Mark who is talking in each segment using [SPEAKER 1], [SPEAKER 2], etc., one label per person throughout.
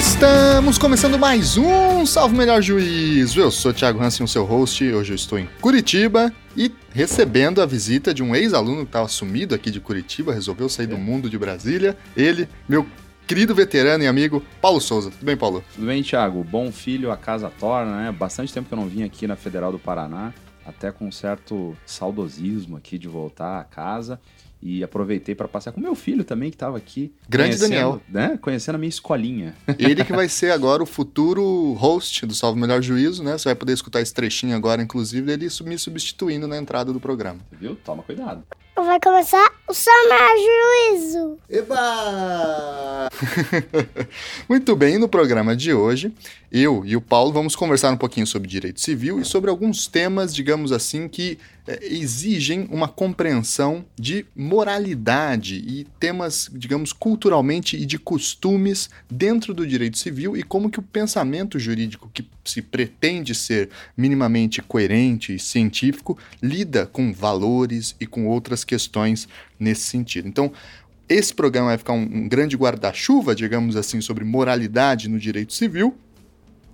[SPEAKER 1] Estamos começando mais um Salve Melhor Juízo. Eu sou Thiago Hansen, o seu host. Hoje eu estou em Curitiba e recebendo a visita de um ex-aluno que estava sumido aqui de Curitiba, resolveu sair do mundo de Brasília. Ele, meu querido veterano e amigo Paulo Souza. Tudo bem, Paulo?
[SPEAKER 2] Tudo bem, Thiago? Bom filho, a casa torna, né? Bastante tempo que eu não vim aqui na Federal do Paraná, até com um certo saudosismo aqui de voltar a casa e aproveitei para passear com meu filho também, que estava aqui.
[SPEAKER 1] Grande Daniel.
[SPEAKER 2] Né? Conhecendo a minha escolinha.
[SPEAKER 1] Ele que vai ser agora o futuro host do Salve Melhor Juízo, né? Você vai poder escutar esse trechinho agora, inclusive, dele me substituindo na entrada do programa.
[SPEAKER 2] Viu? Toma cuidado.
[SPEAKER 3] Vai começar o Melhor Juízo.
[SPEAKER 1] Eba! Muito bem, no programa de hoje, eu e o Paulo vamos conversar um pouquinho sobre direito civil e sobre alguns temas, digamos assim, que é, exigem uma compreensão de moralidade e temas, digamos, culturalmente e de costumes dentro do direito civil e como que o pensamento jurídico que se pretende ser minimamente coerente e científico lida com valores e com outras questões nesse sentido. Então, esse programa vai ficar um, um grande guarda-chuva, digamos assim, sobre moralidade no direito civil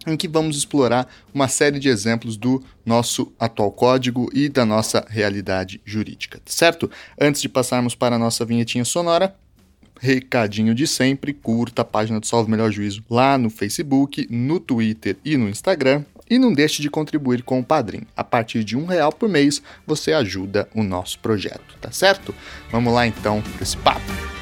[SPEAKER 1] em que vamos explorar uma série de exemplos do nosso atual código e da nossa realidade jurídica, certo? Antes de passarmos para a nossa vinhetinha sonora, recadinho de sempre, curta a página do Salve Melhor Juízo lá no Facebook, no Twitter e no Instagram. E não deixe de contribuir com o Padrim. A partir de um real por mês, você ajuda o nosso projeto, tá certo? Vamos lá então para esse papo.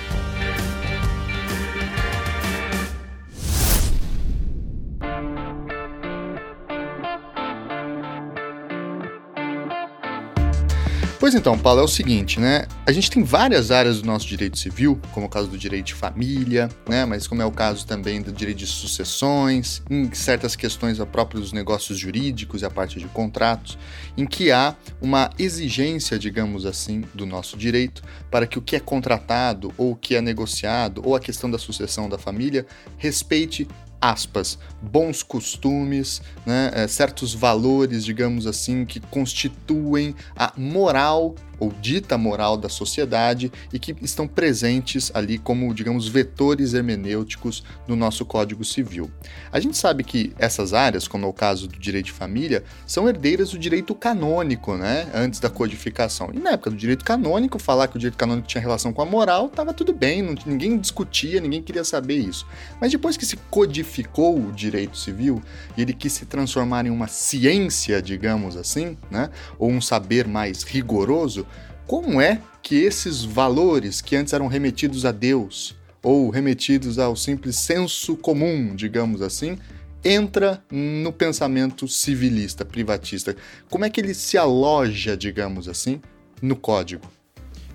[SPEAKER 1] Pois então, Paulo, é o seguinte, né? A gente tem várias áreas do nosso direito civil, como o caso do direito de família, né? Mas como é o caso também do direito de sucessões, em certas questões a própria dos negócios jurídicos e a parte de contratos, em que há uma exigência, digamos assim, do nosso direito para que o que é contratado ou o que é negociado ou a questão da sucessão da família respeite aspas, bons costumes, né, é, certos valores, digamos assim, que constituem a moral ou dita moral da sociedade e que estão presentes ali como, digamos, vetores hermenêuticos no nosso Código Civil. A gente sabe que essas áreas, como é o caso do direito de família, são herdeiras do direito canônico, né, antes da codificação. E na época do direito canônico, falar que o direito canônico tinha relação com a moral, estava tudo bem, não, ninguém discutia, ninguém queria saber isso. Mas depois que se codificou o direito civil e ele quis se transformar em uma ciência, digamos assim, né, ou um saber mais rigoroso, como é que esses valores que antes eram remetidos a Deus ou remetidos ao simples senso comum, digamos assim, entra no pensamento civilista, privatista? Como é que ele se aloja, digamos assim, no código?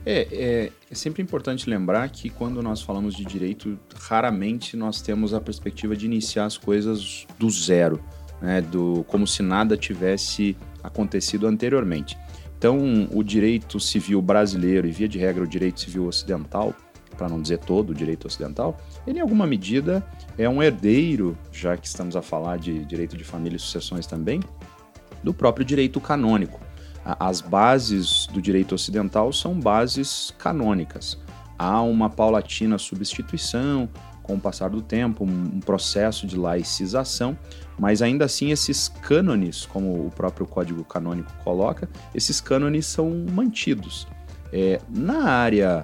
[SPEAKER 2] É, é, é, sempre importante lembrar que quando nós falamos de direito, raramente nós temos a perspectiva de iniciar as coisas do zero, né, do, como se nada tivesse acontecido anteriormente. Então, o direito civil brasileiro, e via de regra o direito civil ocidental, para não dizer todo o direito ocidental, ele em alguma medida é um herdeiro, já que estamos a falar de direito de família e sucessões também, do próprio direito canônico. As bases do direito ocidental são bases canônicas. Há uma paulatina substituição, com o passar do tempo, um processo de laicização, mas ainda assim esses cânones, como o próprio código canônico coloca, esses cânones são mantidos. É, na área,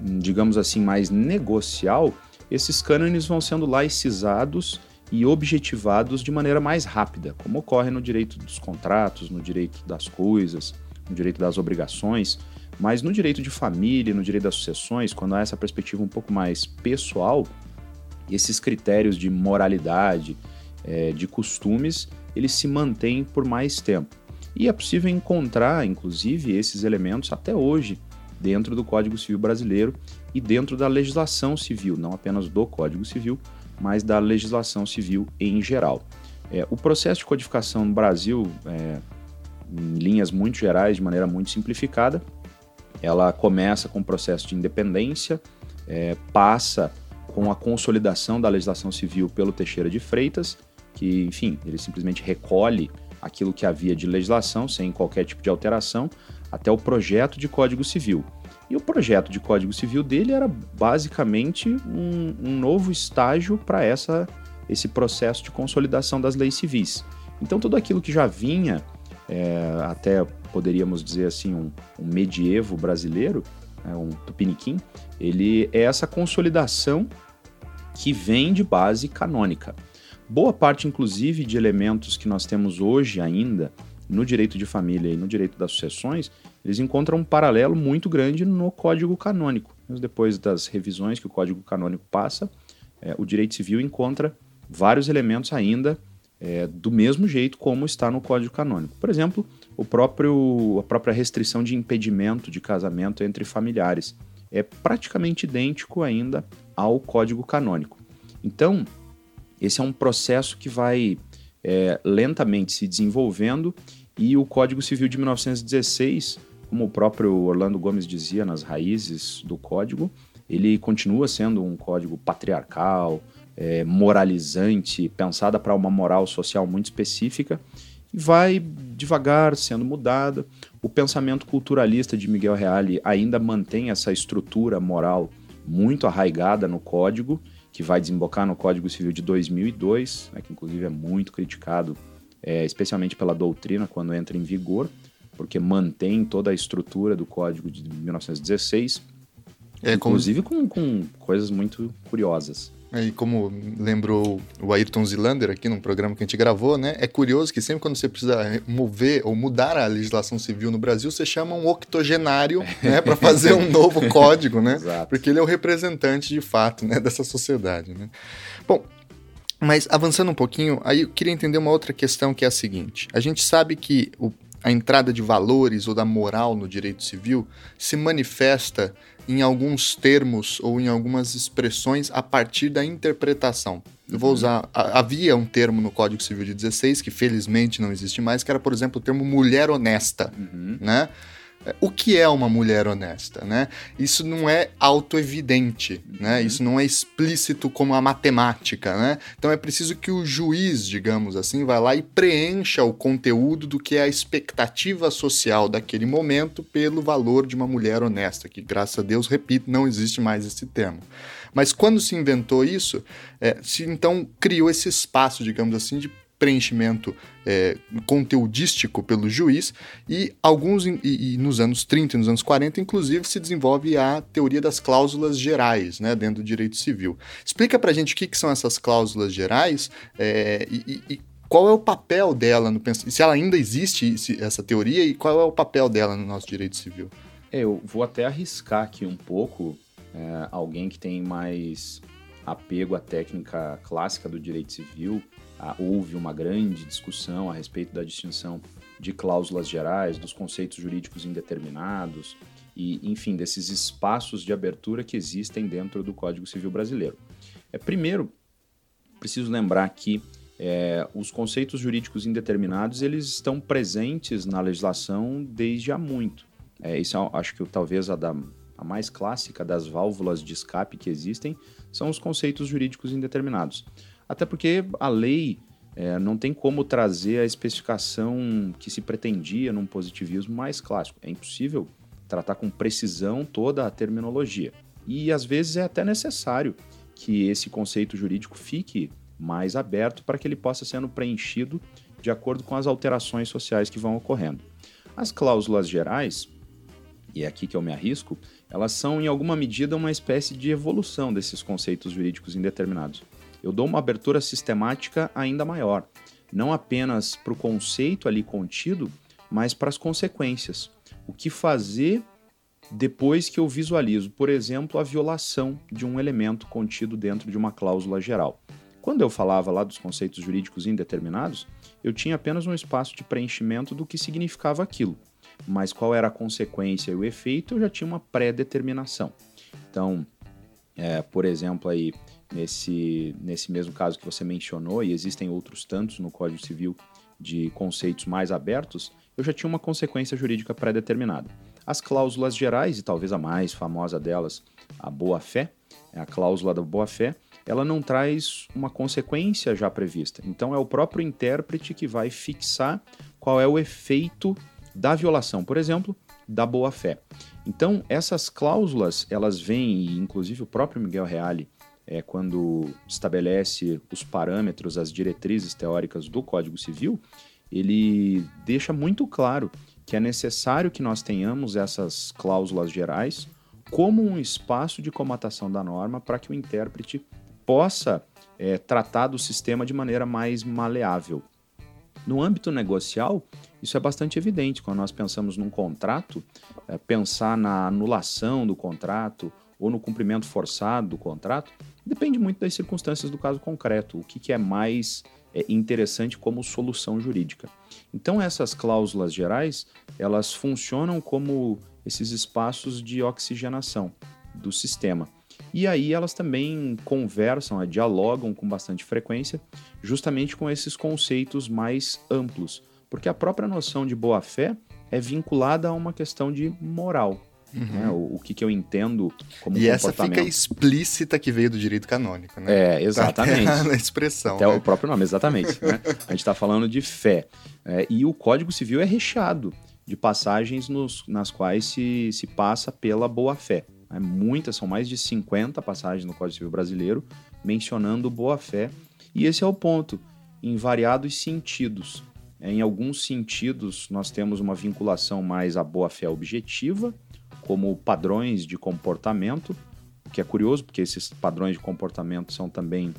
[SPEAKER 2] digamos assim, mais negocial, esses cânones vão sendo laicizados e objetivados de maneira mais rápida, como ocorre no direito dos contratos, no direito das coisas, no direito das obrigações, mas no direito de família, no direito das sucessões, quando há essa perspectiva um pouco mais pessoal, esses critérios de moralidade, é, de costumes, eles se mantêm por mais tempo. E é possível encontrar, inclusive, esses elementos até hoje dentro do Código Civil brasileiro e dentro da legislação civil, não apenas do Código Civil, mas da legislação civil em geral. É, o processo de codificação no Brasil, é, em linhas muito gerais, de maneira muito simplificada, ela começa com o processo de independência, é, passa com a consolidação da legislação civil pelo Teixeira de Freitas, que, enfim, ele simplesmente recolhe aquilo que havia de legislação sem qualquer tipo de alteração, até o projeto de Código Civil. E o projeto de Código Civil dele era basicamente um, um novo estágio para essa esse processo de consolidação das leis civis. Então tudo aquilo que já vinha, é, até poderíamos dizer assim, um, um medievo brasileiro, é, um tupiniquim, ele é essa consolidação que vem de base canônica. Boa parte, inclusive, de elementos que nós temos hoje ainda no direito de família e no direito das sucessões, eles encontram um paralelo muito grande no Código Canônico. Mas depois das revisões que o Código Canônico passa, é, o direito civil encontra vários elementos ainda é, do mesmo jeito como está no Código Canônico. Por exemplo, o próprio, a própria restrição de impedimento de casamento entre familiares é praticamente idêntico ainda ao Código Canônico. Então, esse é um processo que vai é, lentamente se desenvolvendo e o Código Civil de 1916, como o próprio Orlando Gomes dizia nas raízes do código, ele continua sendo um código patriarcal, é, moralizante, pensada para uma moral social muito específica, e vai devagar sendo mudada. O pensamento culturalista de Miguel Reale ainda mantém essa estrutura moral muito arraigada no código, que vai desembocar no Código Civil de 2002, né, que inclusive é muito criticado, é, especialmente pela doutrina quando entra em vigor, porque mantém toda a estrutura do Código de 1916, é, inclusive como... com, com coisas muito curiosas.
[SPEAKER 1] E como lembrou o Ayrton Zilander aqui num programa que a gente gravou, né? É curioso que sempre quando você precisa mover ou mudar a legislação civil no Brasil, você chama um octogenário, né, para fazer um novo código, né?
[SPEAKER 2] Exato.
[SPEAKER 1] Porque ele é o representante de fato, né, dessa sociedade, né? Bom, mas avançando um pouquinho, aí eu queria entender uma outra questão que é a seguinte: a gente sabe que o, a entrada de valores ou da moral no direito civil se manifesta em alguns termos ou em algumas expressões a partir da interpretação. Eu vou uhum. usar. Havia um termo no Código Civil de 16, que felizmente não existe mais, que era, por exemplo, o termo mulher honesta. Uhum. Né? O que é uma mulher honesta, né? Isso não é autoevidente, né? Uhum. Isso não é explícito como a matemática, né? Então é preciso que o juiz, digamos assim, vá lá e preencha o conteúdo do que é a expectativa social daquele momento pelo valor de uma mulher honesta, que graças a Deus, repito, não existe mais esse termo. Mas quando se inventou isso, é, se então criou esse espaço, digamos assim, de preenchimento é, conteudístico pelo juiz, e alguns, e, e, nos anos 30 e nos anos 40, inclusive, se desenvolve a teoria das cláusulas gerais, né, dentro do direito civil. Explica pra gente o que, que são essas cláusulas gerais é, e, e qual é o papel dela no se ela ainda existe essa teoria e qual é o papel dela no nosso direito civil?
[SPEAKER 2] É, eu vou até arriscar aqui um pouco é, alguém que tem mais apego à técnica clássica do direito civil houve uma grande discussão a respeito da distinção de cláusulas gerais, dos conceitos jurídicos indeterminados e, enfim, desses espaços de abertura que existem dentro do Código Civil Brasileiro. É, primeiro, preciso lembrar que é, os conceitos jurídicos indeterminados eles estão presentes na legislação desde há muito. É, isso é, acho que talvez a, da, a mais clássica das válvulas de escape que existem são os conceitos jurídicos indeterminados. Até porque a lei é, não tem como trazer a especificação que se pretendia num positivismo mais clássico. É impossível tratar com precisão toda a terminologia. E às vezes é até necessário que esse conceito jurídico fique mais aberto para que ele possa sendo preenchido de acordo com as alterações sociais que vão ocorrendo. As cláusulas gerais, e é aqui que eu me arrisco, elas são em alguma medida uma espécie de evolução desses conceitos jurídicos indeterminados eu dou uma abertura sistemática ainda maior, não apenas para o conceito ali contido, mas para as consequências. O que fazer depois que eu visualizo, por exemplo, a violação de um elemento contido dentro de uma cláusula geral. Quando eu falava lá dos conceitos jurídicos indeterminados, eu tinha apenas um espaço de preenchimento do que significava aquilo, mas qual era a consequência e o efeito eu já tinha uma pré-determinação. Então, é, por exemplo, aí, nesse, nesse mesmo caso que você mencionou, e existem outros tantos no Código Civil de conceitos mais abertos, eu já tinha uma consequência jurídica pré-determinada. As cláusulas gerais, e talvez a mais famosa delas, a boa-fé, é a cláusula da boa-fé, ela não traz uma consequência já prevista. Então é o próprio intérprete que vai fixar qual é o efeito da violação. Por exemplo, da boa-fé. Então, essas cláusulas, elas vêm, e inclusive o próprio Miguel Reale, é, quando estabelece os parâmetros, as diretrizes teóricas do Código Civil, ele deixa muito claro que é necessário que nós tenhamos essas cláusulas gerais como um espaço de comatação da norma para que o intérprete possa é, tratar do sistema de maneira mais maleável. No âmbito negocial, isso é bastante evidente. Quando nós pensamos num contrato, é, pensar na anulação do contrato ou no cumprimento forçado do contrato depende muito das circunstâncias do caso concreto, o que, que é mais é, interessante como solução jurídica. Então, essas cláusulas gerais, elas funcionam como esses espaços de oxigenação do sistema. E aí elas também conversam, né, dialogam com bastante frequência, justamente com esses conceitos mais amplos, porque a própria noção de boa-fé é vinculada a uma questão de moral. Uhum. Né? O, o, que, que eu entendo como
[SPEAKER 1] e essa fica explícita que veio do direito canônico, né?
[SPEAKER 2] É, exatamente.
[SPEAKER 1] Tá na expressão.
[SPEAKER 2] Até
[SPEAKER 1] né?
[SPEAKER 2] o próprio nome, exatamente. né? A gente está falando de fé. É, e o Código Civil é recheado de passagens nos, nas quais se, se passa pela boa-fé. É, muitas, são mais de 50 passagens no Código Civil Brasileiro mencionando boa-fé. E esse é o ponto, em variados sentidos. É, em alguns sentidos, nós temos uma vinculação mais à boa-fé objetiva, como padrões de comportamento, o que é curioso, porque esses padrões de comportamento são também.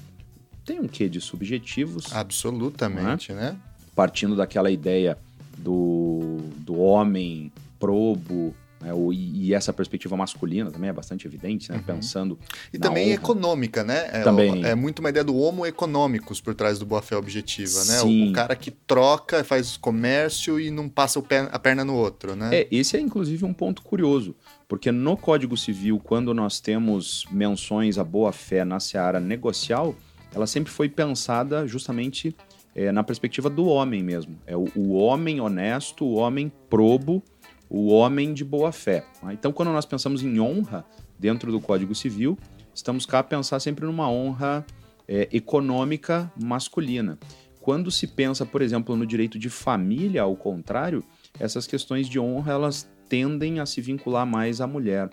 [SPEAKER 2] tem um quê de subjetivos.
[SPEAKER 1] Absolutamente, né? né?
[SPEAKER 2] Partindo daquela ideia do, do homem probo, né, e, essa perspectiva masculina também é bastante evidente, né? Uhum. Pensando.
[SPEAKER 1] E também honra. econômica, né? É, também. é muito uma ideia do homo econômicos por trás do boa-fé objetiva, né? O, o, cara que troca, faz comércio e não passa pé, a perna no outro, né?
[SPEAKER 2] É, esse é inclusive um ponto curioso, porque no Código Civil, quando nós temos menções à boa-fé na seara negocial, ela sempre foi pensada justamente é, na perspectiva do homem mesmo. É o, o, homem honesto, o homem probo, o homem de boa fé. Tá? Então, quando nós pensamos em honra dentro do Código Civil, estamos cá a pensar sempre numa honra é, econômica masculina. Quando se pensa, por exemplo, no direito de família, ao contrário, essas questões de honra elas tendem a se vincular mais à mulher.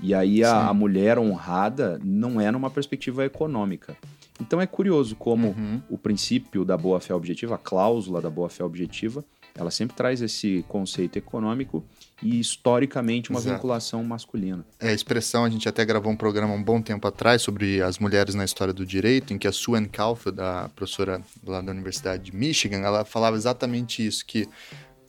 [SPEAKER 2] E aí a, a mulher honrada não é numa perspectiva econômica. Então é curioso como uhum. o princípio da boa-fé objetiva, a cláusula da boa-fé objetiva, ela sempre traz esse conceito econômico e historicamente uma Exato. vinculação masculina.
[SPEAKER 1] É a expressão, a gente até gravou um programa um bom tempo atrás sobre as mulheres na história do direito, em que a Sue Caulfield, a professora lá da Universidade de Michigan, ela falava exatamente isso, que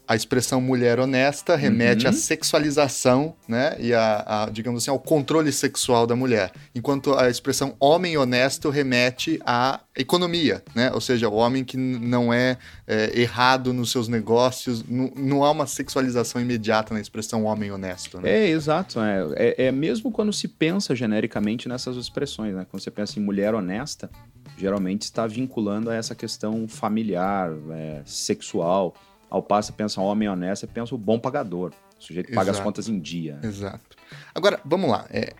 [SPEAKER 1] a expressão mulher honesta remete uhum. à sexualização, né? E a, a, digamos assim, ao controle sexual da mulher. Enquanto a expressão homem honesto remete à economia, né? Ou seja, o homem que não é, é errado nos seus negócios, não, há uma sexualização imediata na expressão homem honesto, né?
[SPEAKER 2] É, exato. É, é, é mesmo quando se pensa genericamente nessas expressões, né? Quando você pensa em mulher honesta, geralmente está vinculando a essa questão familiar, é, sexual. Ao passo, pensa um homem honesto, pensa o bom pagador, o sujeito que paga as contas em dia.
[SPEAKER 1] Exato. Agora, vamos lá. É,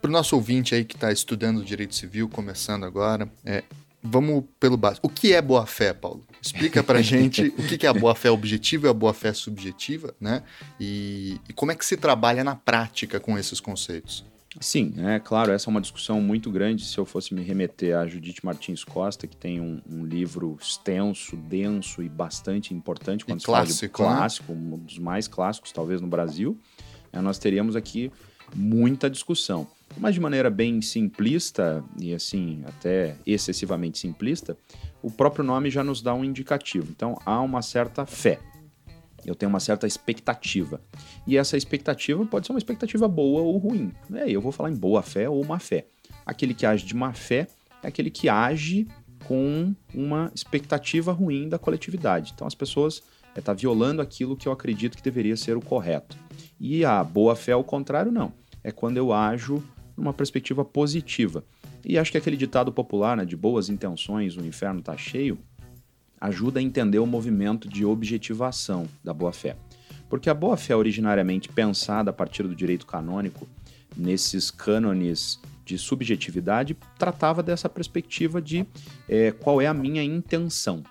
[SPEAKER 1] para o nosso ouvinte aí que está estudando direito civil, começando agora, é, vamos pelo básico. O que é boa-fé, Paulo? Explica para gente o que é a boa-fé objetiva e a boa-fé subjetiva, né? E, e como é que se trabalha na prática com esses conceitos?
[SPEAKER 2] Sim, é claro, essa é uma discussão muito grande. Se eu fosse me remeter a Judite Martins Costa, que tem um, um livro extenso, denso e bastante importante, quando e se
[SPEAKER 1] clássico,
[SPEAKER 2] fala de clássico, né? um dos mais clássicos talvez no Brasil, é, nós teríamos aqui muita discussão. Mas de maneira bem simplista e assim até excessivamente simplista, o próprio nome já nos dá um indicativo. Então há uma certa fé eu tenho uma certa expectativa. E essa expectativa pode ser uma expectativa boa ou ruim. É, eu vou falar em boa fé ou má fé. Aquele que age de má fé é aquele que age com uma expectativa ruim da coletividade. Então as pessoas estão é, tá violando aquilo que eu acredito que deveria ser o correto. E a boa fé, ao contrário, não. É quando eu ajo numa perspectiva positiva. E acho que aquele ditado popular, né, de boas intenções, o inferno está cheio, ajuda a entender o movimento de objetivação da boa-fé. Porque a boa-fé, originariamente pensada a partir do direito canônico, nesses cânones de subjetividade, tratava dessa perspectiva de é, qual é a minha intenção.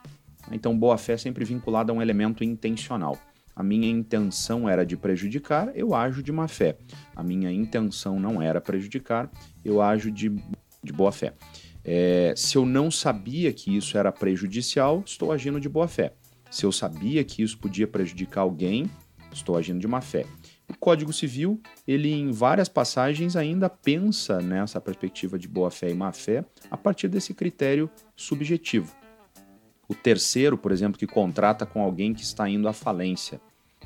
[SPEAKER 2] Então, boa-fé é sempre vinculada a um elemento intencional. a minha intenção era de prejudicar, eu ajo de má fé. A minha intenção não era prejudicar, eu ajo de, de boa fé. É, se eu não sabia que isso era prejudicial, estou agindo de boa fé. Se eu sabia que isso podia prejudicar alguém, estou agindo de má fé. O Código Civil, ele em várias passagens ainda pensa nessa perspectiva de boa fé e má fé a partir desse critério subjetivo. O terceiro, por exemplo, que contrata com alguém que está indo à falência.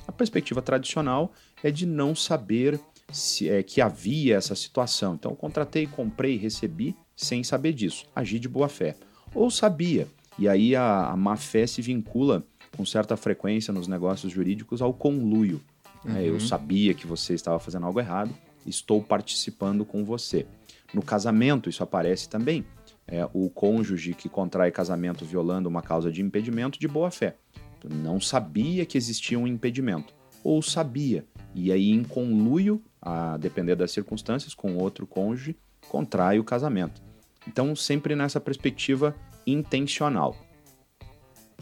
[SPEAKER 2] A perspectiva tradicional é de não saber se, é, que havia essa situação. Então, contratei, comprei, recebi sem saber disso. Agi de boa fé. Ou sabia, e aí a, a má fé se vincula com certa frequência nos negócios jurídicos ao conluio. Uhum. É, eu uhum. sabia que você estava fazendo algo errado, estou participando com você. No casamento, isso aparece também. É, o cônjuge que contrai casamento violando uma causa de impedimento de boa fé. Não sabia que existia um impedimento, ou sabia, e aí em conluio, a depender das circunstâncias, com outro cônjuge, contrai o casamento. Então, sempre nessa perspectiva intencional.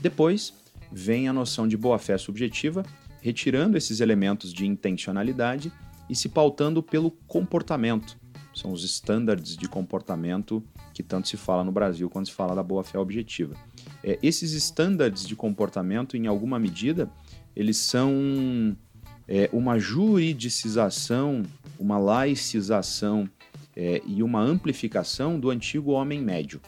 [SPEAKER 2] Depois vem a noção de boa-fé subjetiva, retirando esses elementos de intencionalidade e se pautando pelo comportamento. São os estándares de comportamento que tanto se fala no Brasil quando se fala da boa-fé objetiva. É, esses estándares de comportamento, em alguma medida, eles são é, uma juridicização, uma laicização é, e uma amplificação do antigo homem médio.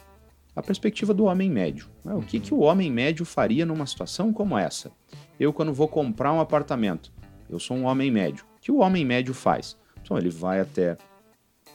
[SPEAKER 2] A perspectiva do homem médio. Né? O que, que o homem médio faria numa situação como essa? Eu, quando vou comprar um apartamento, eu sou um homem médio. O que o homem médio faz? Então, ele vai até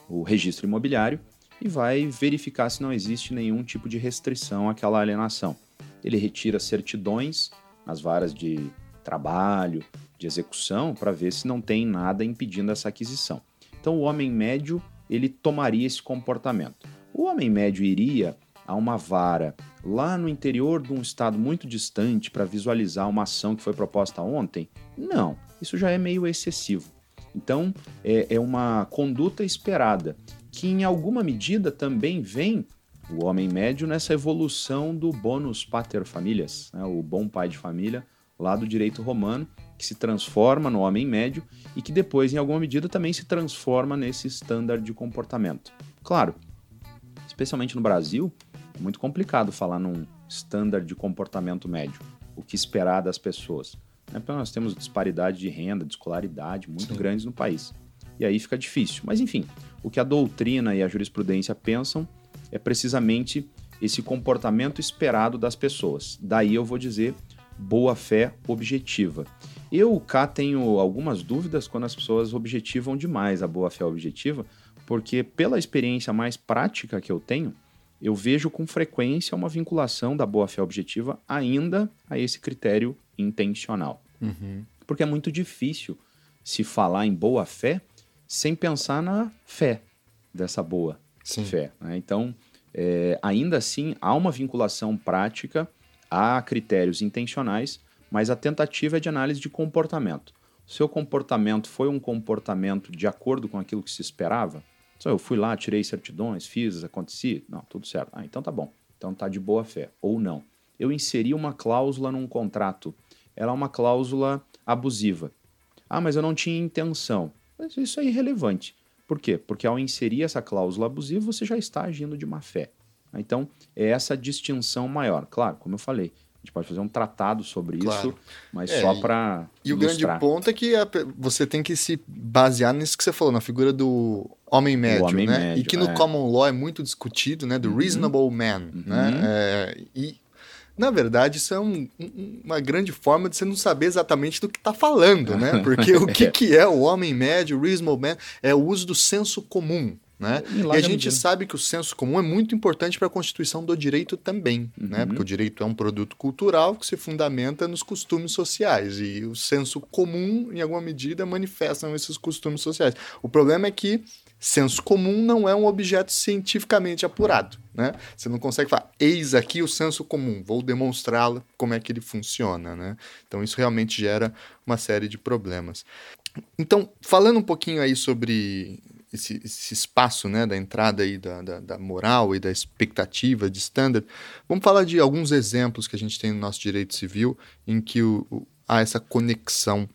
[SPEAKER 2] o registro imobiliário e vai verificar se não existe nenhum tipo de restrição àquela alienação. Ele retira certidões nas varas de trabalho, de execução, para ver se não tem nada impedindo essa aquisição. Então, o homem médio ele tomaria esse comportamento. O homem médio iria a uma vara lá no interior de um estado muito distante para visualizar uma ação que foi proposta ontem? Não, isso já é meio excessivo. Então, é, é uma conduta esperada, que em alguma medida também vem o homem médio nessa evolução do bonus pater familias, né, o bom pai de família, lá do direito romano, que se transforma no homem médio e que depois, em alguma medida, também se transforma nesse estándar de comportamento. Claro, especialmente no Brasil, é muito complicado falar num estándar de comportamento médio, o que esperar das pessoas. Né? Porque nós temos disparidade de renda, de escolaridade muito Sim. grandes no país. E aí fica difícil. Mas enfim, o que a doutrina e a jurisprudência pensam é precisamente esse comportamento esperado das pessoas. Daí eu vou dizer boa fé objetiva. Eu cá tenho algumas dúvidas quando as pessoas objetivam demais a boa fé objetiva, porque pela experiência mais prática que eu tenho, eu vejo com frequência uma vinculação da boa-fé objetiva ainda a esse critério intencional. Uhum. Porque é muito difícil se falar em boa-fé sem pensar na fé dessa boa Sim. fé. Né? Então, é, ainda assim, há uma vinculação prática a critérios intencionais, mas a tentativa é de análise de comportamento. Seu comportamento foi um comportamento de acordo com aquilo que se esperava? Só eu fui lá, tirei certidões, fiz, aconteci. Não, tudo certo. Ah, então tá bom. Então tá de boa fé. Ou não. Eu inseri uma cláusula num contrato. Ela é uma cláusula abusiva. Ah, mas eu não tinha intenção. Mas isso é irrelevante. Por quê? Porque ao inserir essa cláusula abusiva, você já está agindo de má fé. Então, é essa distinção maior. Claro, como eu falei, a gente pode fazer um tratado sobre claro. isso, mas é, só para.
[SPEAKER 1] E, e o grande ponto é que a, você tem que se basear nisso que você falou, na figura do homem médio, homem né? Médio, e que no é. common law é muito discutido, né? Do uhum. reasonable man, uhum. né? É, e na verdade, isso é um, uma grande forma de você não saber exatamente do que está falando, né? Porque o que, que é o homem médio, o reasonable man, é o uso do senso comum. Né? E a gente sabe que o senso comum é muito importante para a constituição do direito também, né? uhum. né? porque o direito é um produto cultural que se fundamenta nos costumes sociais e o senso comum, em alguma medida, manifestam esses costumes sociais. O problema é que senso comum não é um objeto cientificamente apurado. Né? Você não consegue falar, eis aqui o senso comum, vou demonstrá-lo como é que ele funciona. Né? Então isso realmente gera uma série de problemas. Então, falando um pouquinho aí sobre esse, esse espaço né, da entrada aí da, da, da, moral e da expectativa de standard, vamos falar de alguns exemplos que a gente tem no nosso direito civil em que o, o há essa conexão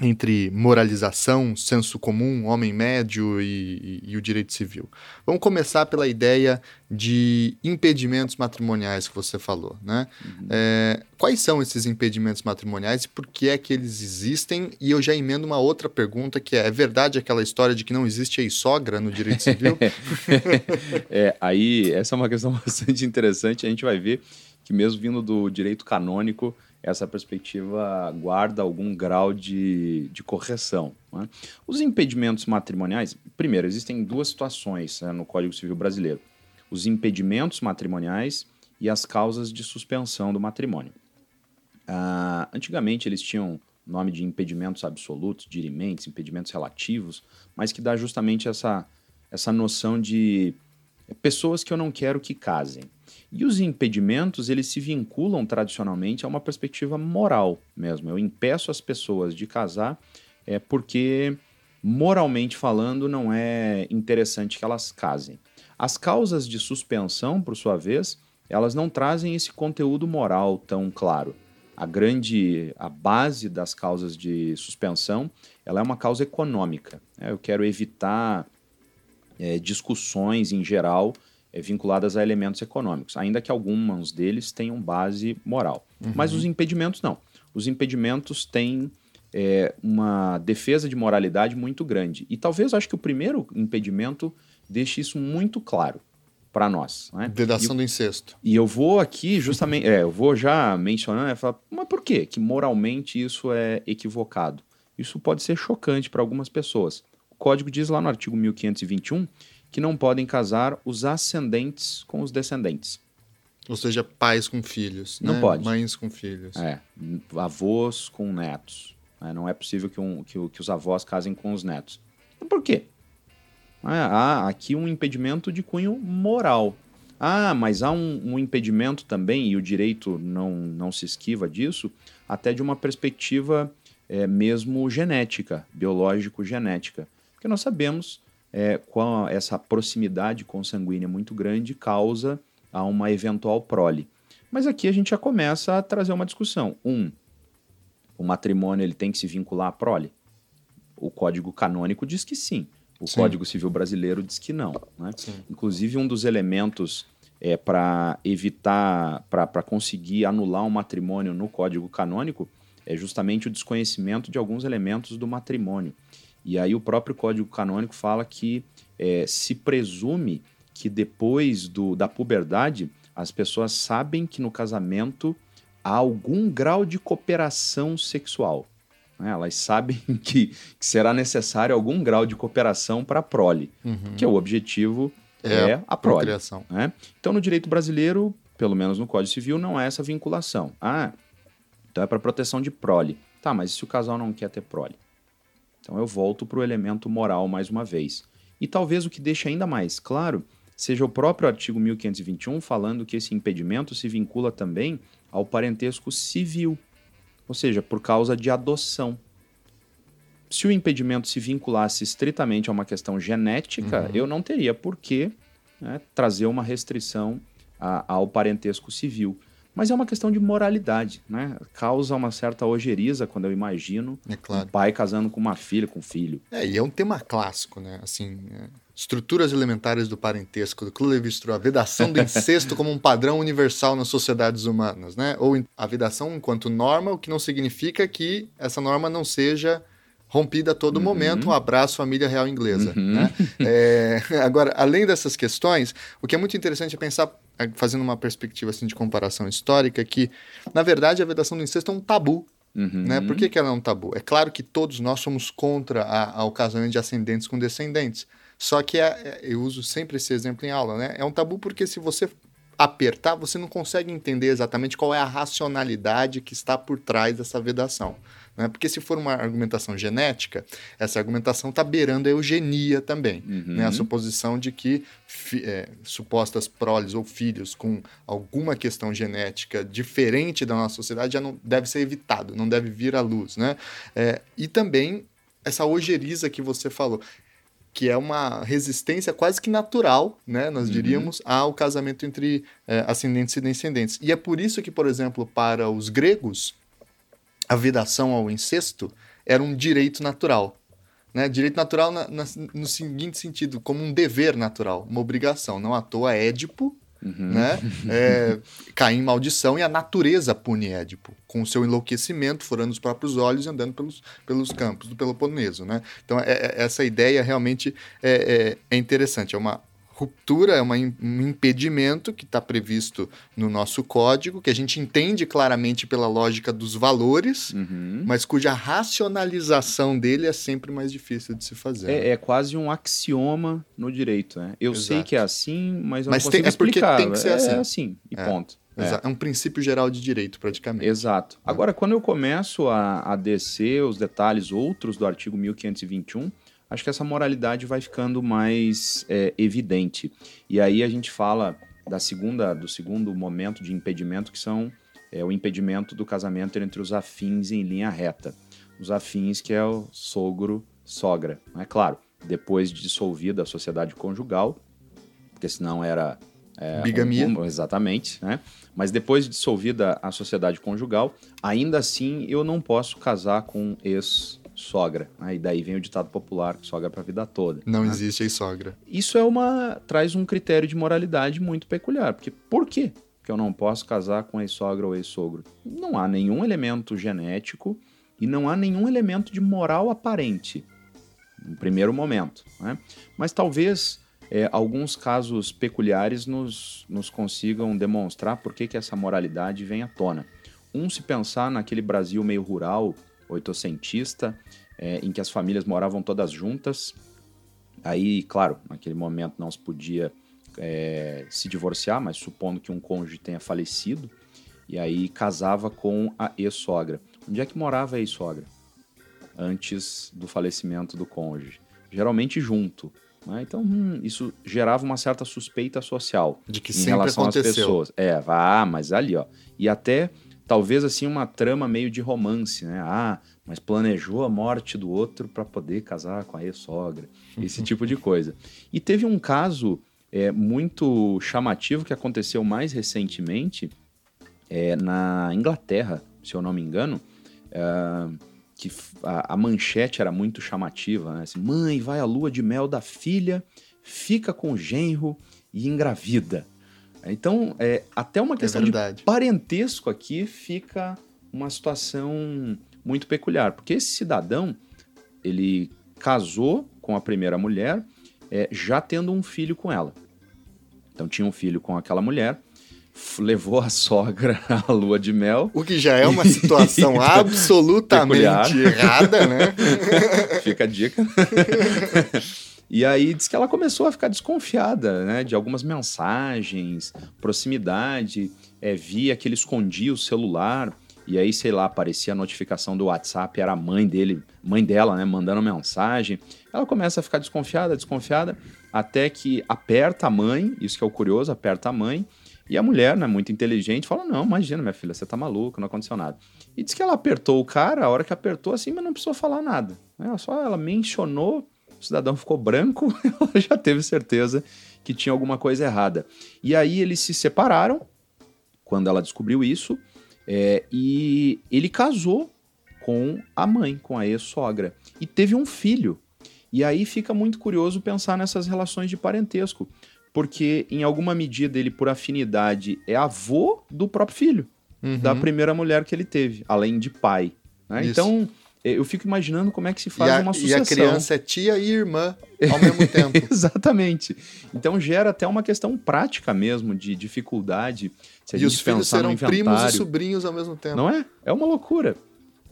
[SPEAKER 1] entre moralização, senso comum, homem médio e, e, e, o direito civil. Vamos começar pela ideia de impedimentos matrimoniais que você falou, né? Uhum. É, quais são esses impedimentos matrimoniais e por que é que eles existem? E eu já emendo uma outra pergunta que é, é verdade aquela história de que não existe ex-sogra no direito civil?
[SPEAKER 2] é, aí, essa é uma questão bastante interessante, a gente vai ver que mesmo vindo do direito canônico, essa perspectiva guarda algum grau de, de correção. Né? Os impedimentos matrimoniais, primeiro, existem duas situações né, no Código Civil Brasileiro: os impedimentos matrimoniais e as causas de suspensão do matrimônio. Ah, antigamente eles tinham nome de impedimentos absolutos, dirimentes, impedimentos relativos, mas que dá justamente essa, essa noção de pessoas que eu não quero que casem. E os impedimentos, eles se vinculam tradicionalmente a uma perspectiva moral mesmo. Eu impeço as pessoas de casar é porque moralmente falando não é interessante que elas casem. As causas de suspensão, por sua vez, elas não trazem esse conteúdo moral tão claro. A grande, a base das causas de suspensão, ela é uma causa econômica. Né? Eu quero evitar é, discussões em geral é, vinculadas a elementos econômicos, ainda que alguns deles tenham base moral. Uhum. Mas os impedimentos não. Os impedimentos têm é, uma defesa de moralidade muito grande. E talvez acho que o primeiro impedimento deixe isso muito claro para nós. Né?
[SPEAKER 1] Vedação do incesto.
[SPEAKER 2] E eu vou aqui justamente, é, eu vou já mencionando, é, falar, mas por quê? Que moralmente isso é equivocado. Isso pode ser chocante para algumas pessoas. O código diz lá no artigo 1521 que não podem casar os ascendentes com os descendentes.
[SPEAKER 1] Ou seja, pais com filhos.
[SPEAKER 2] Não
[SPEAKER 1] né?
[SPEAKER 2] pode.
[SPEAKER 1] Mães com filhos.
[SPEAKER 2] É. Avós com netos. É, não é possível que, um, que, que, os avós casem com os netos. Por quê? Ah, há aqui um impedimento de cunho moral. Ah, mas há um, um, impedimento também, e o direito não, não se esquiva disso, até de uma perspectiva é, mesmo genética, biológico-genética. Porque nós sabemos é, com essa proximidade consanguínea muito grande causa a uma eventual prole. Mas aqui a gente já começa a trazer uma discussão. Um, o matrimônio ele tem que se vincular à prole? O Código Canônico diz que sim. O sim. Código Civil Brasileiro diz que não. Né? Inclusive, um dos elementos é, para evitar, para conseguir anular um matrimônio no Código Canônico é justamente o desconhecimento de alguns elementos do matrimônio. E aí o próprio Código Canônico fala que é, se presume que depois do, da puberdade as pessoas sabem que no casamento há algum grau de cooperação sexual. Né? Elas sabem que, que, será necessário algum grau de cooperação para a prole, uhum. que é o objetivo é, é a prole. Né? Então, no direito brasileiro, pelo menos no Código Civil, não há essa vinculação. Ah, então é para proteção de prole. Tá, mas e se o casal não quer ter prole? Então eu volto para o elemento moral mais uma vez. E talvez o que deixe ainda mais claro seja o próprio artigo 1521 falando que esse impedimento se vincula também ao parentesco civil, ou seja, por causa de adoção. Se o impedimento se vinculasse estritamente a uma questão genética, uhum. eu não teria por que né, trazer uma restrição a, ao parentesco civil. Mas é uma questão de moralidade, né? Causa uma certa ojeriza quando eu imagino
[SPEAKER 1] é claro.
[SPEAKER 2] um pai casando com uma filha, com um filho.
[SPEAKER 1] É, e é um tema clássico, né? Assim, é... estruturas elementares do parentesco, do Clube Levi-Strauss, a vedação do incesto como um padrão universal nas sociedades humanas, né? Ou a vedação enquanto norma, o que não significa que essa norma não seja rompida a todo uhum. momento. Um abraço, família real inglesa. Uhum. Né? É, agora, além dessas questões, o que é muito interessante é pensar, é, fazendo uma perspectiva assim, de comparação histórica, que, na verdade, a vedação do incesto é um tabu. Uhum. Né? Por que, que ela é um tabu? É claro que todos nós somos contra a, a casamento de ascendentes com descendentes. Só que é, é, eu uso sempre esse exemplo em aula, né? É um tabu porque se você apertar, você não consegue entender exatamente qual é a racionalidade que está por trás dessa vedação. Né? Porque se for uma argumentação genética, essa argumentação está beirando a eugenia também. Uhum. Né? A suposição de que é, supostas proles ou filhos com alguma questão genética diferente da nossa sociedade já não deve ser evitado, não deve vir à luz. Né? É, e também essa ojeriza que você falou que é uma resistência quase que natural, né, nós uhum. diríamos, ao casamento entre é, ascendentes e descendentes. E é por isso que, por exemplo, para os gregos, a vedação ao incesto era um direito natural. Né? Direito natural na, na, no seguinte sentido, como um dever natural, uma obrigação. Não à toa Édipo, uhum. né? É, cai em maldição e a natureza pune Édipo, com o seu enlouquecimento, furando os próprios olhos e andando pelos, pelos campos do Peloponeso. Né? Então, é, é, essa ideia realmente é, é, é interessante. É uma ruptura é uma, um impedimento que está previsto no nosso código, que a gente entende claramente pela lógica dos valores, uhum. mas cuja racionalização dele é sempre mais difícil de se fazer.
[SPEAKER 2] É, é quase um axioma no direito. Né? Eu Exato. sei que é assim, mas eu mas não consigo tem, é explicar.
[SPEAKER 1] Tem que ser assim.
[SPEAKER 2] É assim, e
[SPEAKER 1] é.
[SPEAKER 2] ponto.
[SPEAKER 1] É. é. um princípio geral de direito, praticamente.
[SPEAKER 2] Exato. Agora, quando eu começo a, a descer os detalhes outros do artigo 1521, acho que essa moralidade vai ficando mais é, evidente. E aí a gente fala da segunda, do segundo momento de impedimento, que são é, o impedimento do casamento entre os afins em linha reta. Os afins, que é o sogro, sogra. É claro, depois de dissolvida a sociedade conjugal, porque senão era.
[SPEAKER 1] É, Bigamia.
[SPEAKER 2] Um, exatamente, né? Mas depois de dissolvida a sociedade conjugal, ainda assim eu não posso casar com ex sogra. Né? E daí vem o ditado popular que sogra para a vida toda.
[SPEAKER 1] Não
[SPEAKER 2] né?
[SPEAKER 1] existe aí sogra.
[SPEAKER 2] Isso é uma traz um critério de moralidade muito peculiar, porque por quê que eu não posso casar com ex-sogra ou ex-sogro? Não há nenhum elemento genético e não há nenhum elemento de moral aparente no primeiro momento, né? Mas talvez é, alguns casos peculiares nos, nos consigam demonstrar por que, que essa moralidade vem à tona. Um, se pensar naquele Brasil meio rural, oitocentista, é, em que as famílias moravam todas juntas. Aí, claro, naquele momento não se podia é, se divorciar, mas supondo que um cônjuge tenha falecido, e aí casava com a ex-sogra. Onde é que morava a ex-sogra? Antes do falecimento do cônjuge. Geralmente junto. Né? Então, hum, isso gerava uma certa suspeita social
[SPEAKER 1] de que
[SPEAKER 2] em
[SPEAKER 1] sempre
[SPEAKER 2] relação
[SPEAKER 1] aconteceu.
[SPEAKER 2] às pessoas. É, ah, mas ali, ó. E até talvez assim uma trama meio de romance, né? Ah, mas planejou a morte do outro para poder casar com a ex-sogra, esse tipo de coisa. E teve um caso é, muito chamativo que aconteceu mais recentemente é, na Inglaterra, se eu não me engano, é, que a, a, manchete era muito chamativa, né? Assim, Mãe, vai à lua de mel da filha, fica com o genro e engravida. Então, é, até uma é questão é de parentesco aqui fica uma situação muito peculiar, porque esse cidadão ele casou com a primeira mulher é, já tendo um filho com ela. Então tinha um filho com aquela mulher, levou a sogra à lua de mel.
[SPEAKER 1] O que já é uma situação absolutamente errada, né?
[SPEAKER 2] Fica a dica. E aí diz que ela começou a ficar desconfiada, né? De algumas mensagens, proximidade, é, via que ele escondia o celular. E aí, sei lá, aparecia a notificação do WhatsApp, era a mãe dele, mãe dela, né, mandando mensagem. Ela começa a ficar desconfiada, desconfiada, até que aperta a mãe, isso que é o curioso, aperta a mãe, e a mulher, né, muito inteligente, fala: Não, imagina, minha filha, você tá maluca, não aconteceu nada. E diz que ela apertou o cara, a hora que apertou assim, mas não precisou falar nada. Né? Só ela mencionou o cidadão ficou branco, ela já teve certeza que tinha alguma coisa errada. E aí eles se separaram quando ela descobriu isso, é, e ele casou com a mãe, com a ex-sogra, e teve um filho. E aí fica muito curioso pensar nessas relações de parentesco, porque em alguma medida ele, por afinidade, é avô do próprio filho, uhum. da primeira mulher que ele teve, além de pai. Né? Então eu fico imaginando como é que se faz
[SPEAKER 1] a,
[SPEAKER 2] uma sucessão.
[SPEAKER 1] E a criança é tia e irmã ao mesmo tempo.
[SPEAKER 2] Exatamente. Então gera até uma questão prática mesmo de dificuldade.
[SPEAKER 1] Se a e gente os filhos serão primos e sobrinhos ao mesmo tempo.
[SPEAKER 2] Não é? É uma loucura.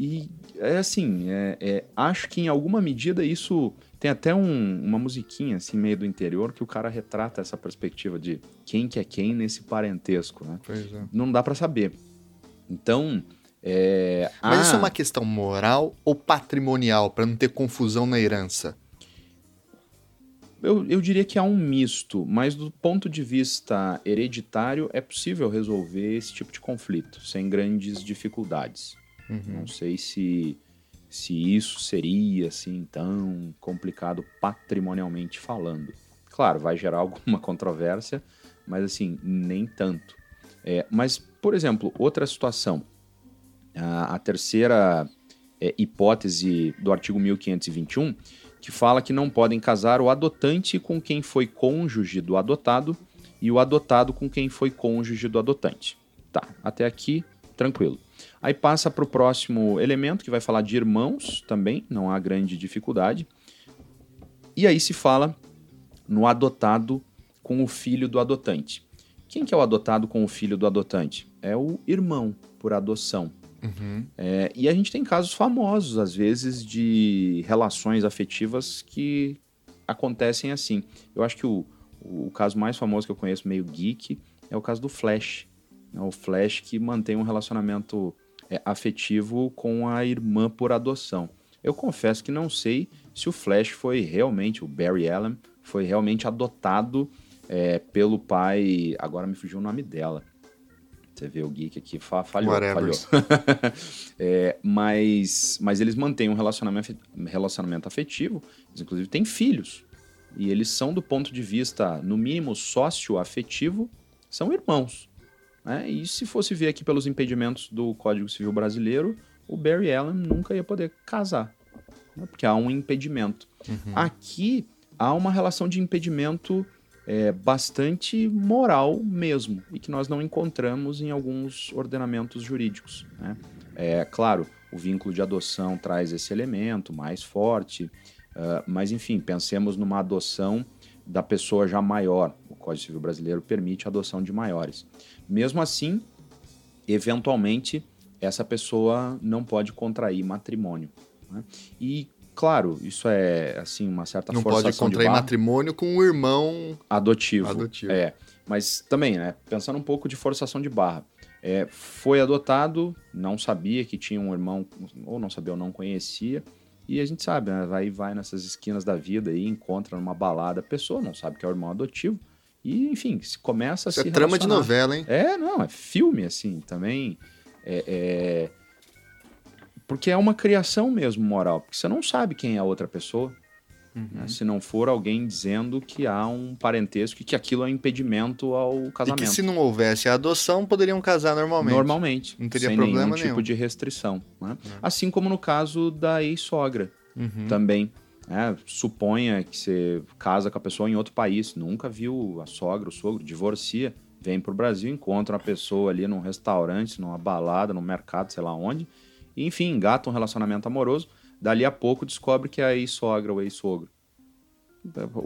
[SPEAKER 2] E é assim, é, é, acho que em alguma medida isso tem até um, uma musiquinha assim meio do interior que o cara retrata essa perspectiva de quem que é quem nesse parentesco, né?
[SPEAKER 1] É.
[SPEAKER 2] Não dá para saber. Então, é...
[SPEAKER 1] Mas ah, isso é uma questão moral ou patrimonial, para não ter confusão na herança?
[SPEAKER 2] Eu, eu, diria que há um misto, mas do ponto de vista hereditário é possível resolver esse tipo de conflito sem grandes dificuldades. Uhum. Não sei se, se isso seria assim tão complicado patrimonialmente falando. Claro, vai gerar alguma controvérsia, mas assim, nem tanto. É, mas, por exemplo, outra situação a, terceira é, hipótese do artigo 1521, que fala que não podem casar o adotante com quem foi cônjuge do adotado e o adotado com quem foi cônjuge do adotante. Tá, até aqui, tranquilo. Aí passa para o próximo elemento, que vai falar de irmãos também, não há grande dificuldade. E aí se fala no adotado com o filho do adotante. Quem que é o adotado com o filho do adotante? É o irmão, por adoção.
[SPEAKER 1] Uhum.
[SPEAKER 2] É, e a gente tem casos famosos, às vezes, de relações afetivas que acontecem assim. Eu acho que o, o caso mais famoso que eu conheço, meio geek, é o caso do Flash. É o Flash que mantém um relacionamento é, afetivo com a irmã por adoção. Eu confesso que não sei se o Flash foi realmente, o Barry Allen, foi realmente adotado é, pelo pai. Agora me fugiu o nome dela. Você vê o geek aqui, fa falhou. falhou. é, mas, mas eles mantêm um relacionamento, relacionamento afetivo, eles inclusive têm filhos. E eles são, do ponto de vista, no mínimo, sócio-afetivo, são irmãos. Né? E se fosse ver aqui pelos impedimentos do Código Civil Brasileiro, o Barry Allen nunca ia poder casar. Né? Porque há um impedimento.
[SPEAKER 1] Uhum.
[SPEAKER 2] Aqui há uma relação de impedimento é, bastante moral mesmo, e que nós não encontramos em alguns ordenamentos jurídicos. Né? É claro, o vínculo de adoção traz esse elemento mais forte, uh, mas enfim, pensemos numa adoção da pessoa já maior. O Código Civil Brasileiro permite a adoção de maiores. Mesmo assim, eventualmente, essa pessoa não pode contrair matrimônio. Né? E claro, isso é assim uma certa
[SPEAKER 1] não
[SPEAKER 2] forçação
[SPEAKER 1] pode contrair matrimônio com um irmão
[SPEAKER 2] adotivo.
[SPEAKER 1] adotivo.
[SPEAKER 2] É, mas também, né? Pensando um pouco de forçação de barra. É, foi adotado, não sabia que tinha um irmão, ou não sabia ou não conhecia. E a gente sabe, né? Vai, vai nessas esquinas da vida e encontra numa balada a pessoa, não sabe que é o irmão adotivo. E, enfim, se começa a
[SPEAKER 1] Isso
[SPEAKER 2] se
[SPEAKER 1] é trama de novela, hein?
[SPEAKER 2] É, não, é filme, assim, também. É, é- Porque é uma criação mesmo moral. Porque você não sabe quem é a outra pessoa. né? Se não for alguém dizendo que há um parentesco e que aquilo é impedimento ao
[SPEAKER 1] E
[SPEAKER 2] casamento.
[SPEAKER 1] que se não houvesse a adoção, poderiam casar normalmente.
[SPEAKER 2] Normalmente.
[SPEAKER 1] Não teria
[SPEAKER 2] sem
[SPEAKER 1] problema
[SPEAKER 2] nenhum
[SPEAKER 1] nenhum.
[SPEAKER 2] tipo de restrição. né? Assim como no caso da ex-sogra
[SPEAKER 1] Uhum.
[SPEAKER 2] também. né? Suponha que você casa com a pessoa em outro país, nunca viu a sogra, o sogro, divorcia, vem pro Brasil, encontra uma pessoa ali num restaurante, numa balada, num mercado, sei lá onde, e, enfim, engata um relacionamento amoroso, dali a pouco descobre que é a ex-sogra ou ex-sogro.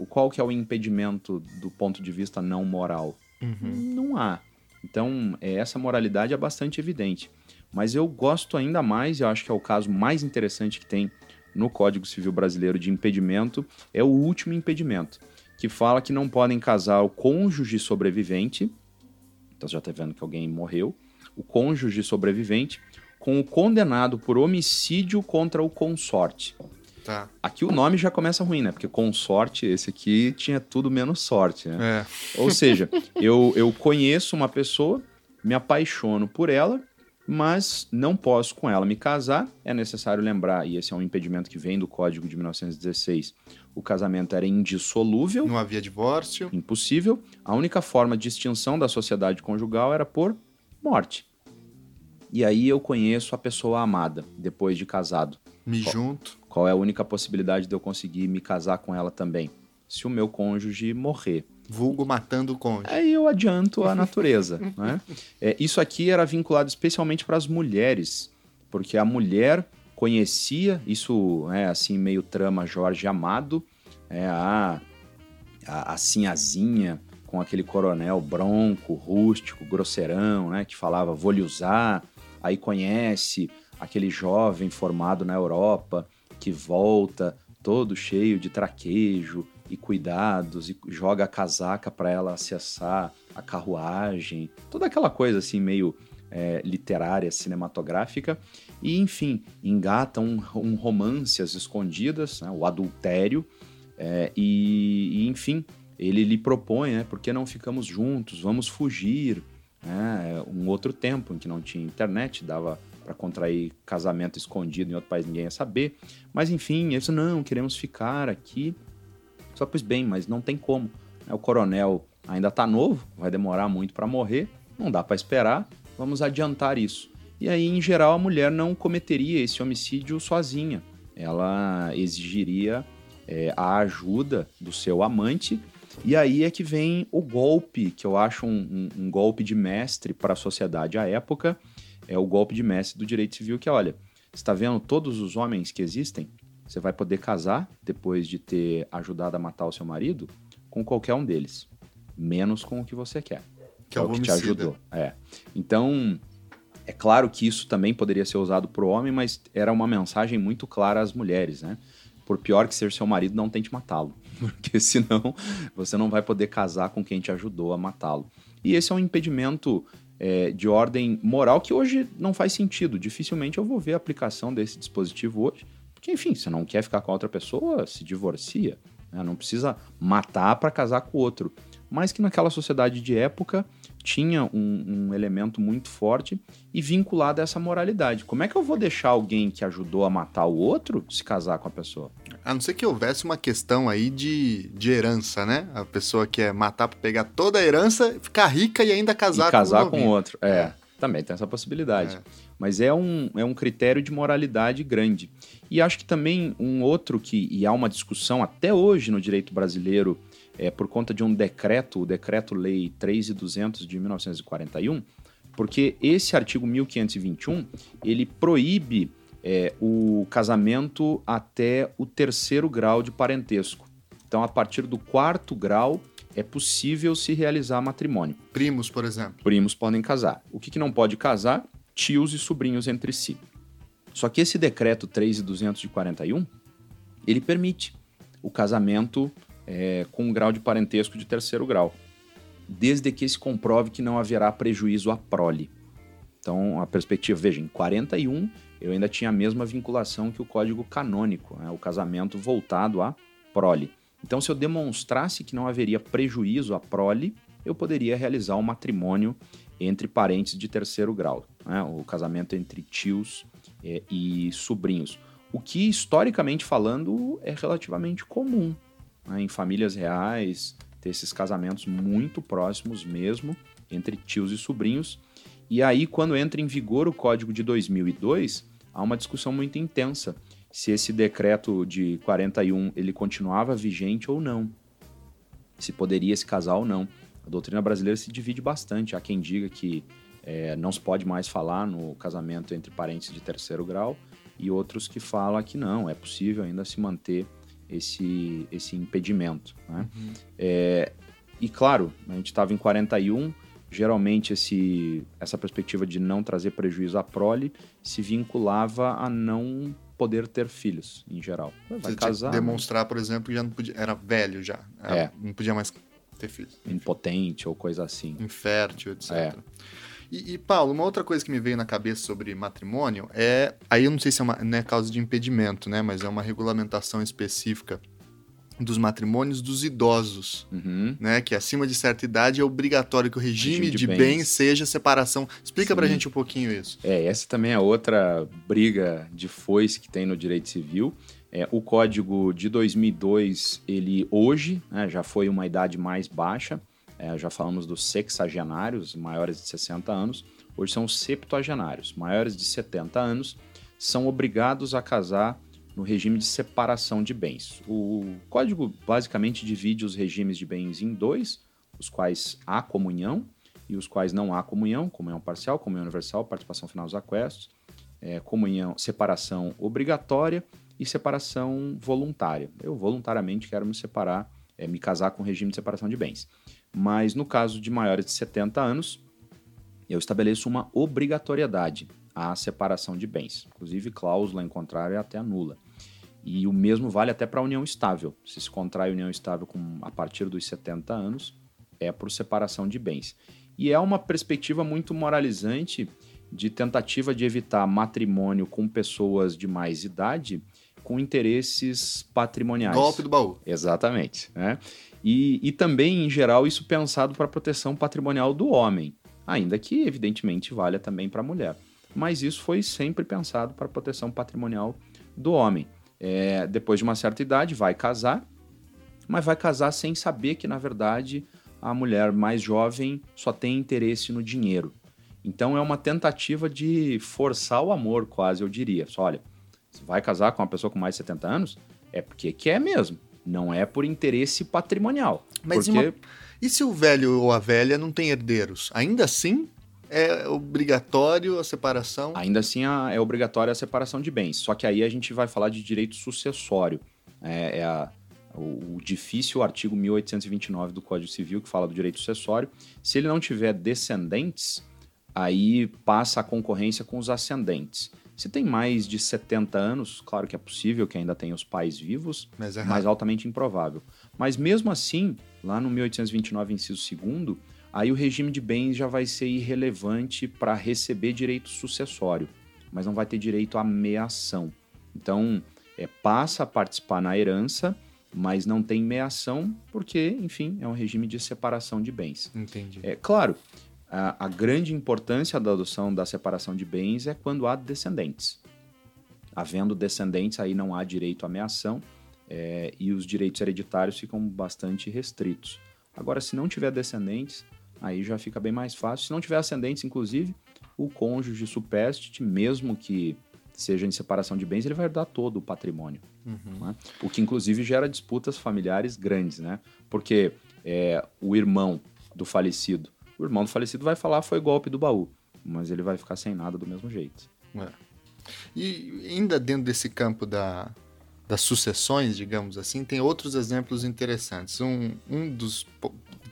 [SPEAKER 2] Qual que é o impedimento do ponto de vista não moral?
[SPEAKER 1] Uhum.
[SPEAKER 2] Não há. Então, é, essa moralidade é bastante evidente. Mas eu gosto ainda mais, e eu acho que é o caso mais interessante que tem no Código Civil Brasileiro de impedimento, é o último impedimento, que fala que não podem casar o cônjuge sobrevivente, então você já está vendo que alguém morreu, o cônjuge sobrevivente, com o condenado por homicídio contra o consorte.
[SPEAKER 1] Tá.
[SPEAKER 2] Aqui o nome já começa ruim, né? Porque consorte, esse aqui tinha tudo menos sorte, né?
[SPEAKER 1] É.
[SPEAKER 2] Ou seja, eu, eu conheço uma pessoa, me apaixono por ela, mas não posso com ela me casar. É necessário lembrar, e esse é um impedimento que vem do Código de 1916, o casamento era indissolúvel,
[SPEAKER 1] Não havia divórcio.
[SPEAKER 2] impossível. A única forma de extinção da sociedade conjugal era por morte. E aí eu conheço a pessoa amada, depois de casado.
[SPEAKER 1] Me junto.
[SPEAKER 2] Qual é a única possibilidade de eu conseguir me casar com ela também? Se o meu cônjuge morrer.
[SPEAKER 1] Vulgo matando o cônjuge.
[SPEAKER 2] Aí eu adianto a natureza. né? É, isso aqui era vinculado especialmente para as mulheres, porque a mulher conhecia, isso é assim, meio trama Jorge Amado, é, a, a, a sinhazinha com aquele coronel bronco, rústico, grosseirão, né, que falava vou lhe usar, aí conhece aquele jovem formado na Europa que volta todo cheio de traquejo e cuidados e joga a casaca para ela acessar a carruagem, toda aquela coisa assim meio é, literária, cinematográfica e enfim engata um, um romance às escondidas, né, o adultério é, e, e, enfim ele lhe propõe, né, por que não ficamos juntos, vamos fugir, né, um outro tempo em que não tinha internet, dava para contrair casamento escondido em outro país, ninguém ia saber. Mas enfim, eles não, queremos ficar aqui. Só pois bem, mas não tem como. né? O coronel ainda tá novo, vai demorar muito para morrer, não dá para esperar, vamos adiantar isso. E aí, em geral, a mulher não cometeria esse homicídio sozinha. Ela exigiria é, a ajuda do seu amante. E aí é que vem o golpe, que eu acho um, um, um golpe de mestre para a sociedade à época. É o golpe de mestre do direito civil, que é, olha, está vendo todos os homens que existem? Você vai poder casar depois de ter ajudado a matar o seu marido com qualquer um deles, menos com o que você quer.
[SPEAKER 1] Que é o que te ajudou.
[SPEAKER 2] É. Então, é claro que isso também poderia ser usado para o homem, mas era uma mensagem muito clara às mulheres, né? Por pior que seja seu marido, não tente matá-lo, porque senão você não vai poder casar com quem te ajudou a matá-lo. E esse é um impedimento é, de ordem moral que hoje não faz sentido. Dificilmente eu vou ver a aplicação desse dispositivo hoje, porque enfim, você não quer ficar com a outra pessoa, se divorcia, né? não precisa matar para casar com o outro. Mas que naquela sociedade de época tinha um, um, elemento muito forte e vinculado a essa moralidade. Como é que eu vou deixar alguém que ajudou a matar o outro se casar com a pessoa?
[SPEAKER 1] A não ser que houvesse uma questão aí de, de herança, né? A pessoa quer matar para pegar toda a herança, ficar rica e ainda casar,
[SPEAKER 2] e casar com o outro. É, é, também tem essa possibilidade. É. Mas é um, é um critério de moralidade grande. E acho que também um outro que, e há uma discussão até hoje no direito brasileiro é, por conta de um decreto, o Decreto-Lei 3.200 de 1941, porque esse artigo 1521 ele proíbe é, o casamento até o terceiro grau de parentesco. Então, a partir do quarto grau é possível se realizar matrimônio.
[SPEAKER 1] Primos, por exemplo.
[SPEAKER 2] Primos podem casar. O que, que não pode casar? Tios e sobrinhos entre si. Só que esse decreto 3.200 de 41 ele permite o casamento é, com um grau de parentesco de terceiro grau, desde que se comprove que não haverá prejuízo à prole. Então, a perspectiva, veja, em 41 eu ainda tinha a mesma vinculação que o código canônico, né, o casamento voltado à prole. Então, se eu demonstrasse que não haveria prejuízo à prole, eu poderia realizar um matrimônio entre parentes de terceiro grau, né, o casamento entre tios é, e sobrinhos. O que, historicamente falando, é relativamente comum né, em famílias reais, ter esses casamentos muito próximos mesmo, entre tios e sobrinhos. E aí, quando entra em vigor o Código de 2002, há uma discussão muito intensa se esse decreto de 41 ele continuava vigente ou não, se poderia se casar ou não. A doutrina brasileira se divide bastante. Há quem diga que é, não se pode mais falar no casamento entre parentes de terceiro grau e outros que falam que não, é possível ainda se manter esse, esse impedimento. Né? Uhum. É, e claro, a gente estava em 41, geralmente esse, essa perspectiva de não trazer prejuízo à prole se vinculava a não poder ter filhos, em geral.
[SPEAKER 1] Vai casar. Demonstrar, por exemplo, que já não podia, era velho já. Era, é. Não podia mais ter filhos.
[SPEAKER 2] Impotente ou coisa assim.
[SPEAKER 1] Infértil, etc. É. E, e, Paulo, uma outra coisa que me veio na cabeça sobre matrimônio é. Aí eu não sei se é uma não é causa de impedimento, né? Mas é uma regulamentação específica dos matrimônios dos idosos, uhum. né? Que acima de certa idade é obrigatório que o regime, regime de, de bens. bens. seja separação. Explica Sim. pra gente um pouquinho isso.
[SPEAKER 2] É, essa também é outra briga de foice que tem no direito civil. É, o código de 2002, ele hoje né, já foi uma idade mais baixa, é, já falamos dos sexagenários, maiores de 60 anos, hoje são os septuagenários, maiores de 70 anos, são obrigados a casar no regime de separação de bens. O código basicamente divide os regimes de bens em dois, os quais há comunhão e os quais não há comunhão, comunhão parcial, comunhão universal, participação final dos aquestos, é, comunhão, separação obrigatória e separação voluntária. Eu voluntariamente quero me separar, é, me casar com o regime de separação de bens. Mas no caso de maiores de 70 anos, eu estabeleço uma obrigatoriedade à separação de bens. Inclusive, cláusula em contrário é até nula. E o mesmo vale até para a união estável. Se se contrai união estável com, a partir dos 70 anos, é por separação de bens. E é uma perspectiva muito moralizante de tentativa de evitar matrimônio com pessoas de mais idade com interesses patrimoniais.
[SPEAKER 1] Golpe do baú.
[SPEAKER 2] Exatamente. Né? E, e também, em geral, isso pensado para a proteção patrimonial do homem, ainda que, evidentemente, valha também para a mulher. Mas isso foi sempre pensado para proteção patrimonial do homem. É, depois de uma certa idade, vai casar, mas vai casar sem saber que, na verdade, a mulher mais jovem só tem interesse no dinheiro. Então é uma tentativa de forçar o amor, quase, eu diria. Só, olha, você vai casar com uma pessoa com mais de 70 anos? É porque quer mesmo. Não é por interesse patrimonial.
[SPEAKER 1] Mas
[SPEAKER 2] porque...
[SPEAKER 1] uma... e se o velho ou a velha não tem herdeiros? Ainda assim é obrigatório a separação?
[SPEAKER 2] Ainda assim é obrigatória a separação de bens. Só que aí a gente vai falar de direito sucessório. É, é a, o, o, difícil artigo 1829 do Código Civil que fala do direito sucessório. Se ele não tiver descendentes, aí passa a concorrência com os ascendentes. Se tem mais de 70 anos, claro que é possível que ainda tenha os pais vivos,
[SPEAKER 1] mas, é
[SPEAKER 2] mas altamente improvável. Mas mesmo assim, lá no 1829, inciso 2 aí o regime de bens já vai ser irrelevante para receber direito sucessório, mas não vai ter direito à meação. Então, é, passa a participar na herança, mas não tem meação, porque, enfim, é um regime de separação de bens.
[SPEAKER 1] Entendi.
[SPEAKER 2] É claro, a, a grande importância da adoção da separação de bens é quando há descendentes. Havendo descendentes, aí não há direito à meação é, e os direitos hereditários ficam bastante restritos. Agora, se não tiver descendentes, aí já fica bem mais fácil. Se não tiver ascendentes, inclusive, o cônjuge supérstite, mesmo que seja em separação de bens, ele vai herdar todo o patrimônio. Uhum. Né? O que, inclusive, gera disputas familiares grandes, né? Porque é, o irmão do falecido o irmão do falecido vai falar foi golpe do baú, mas ele vai ficar sem nada do mesmo jeito.
[SPEAKER 1] É. E ainda dentro desse campo da, das sucessões, digamos assim, tem outros exemplos interessantes. Um, um dos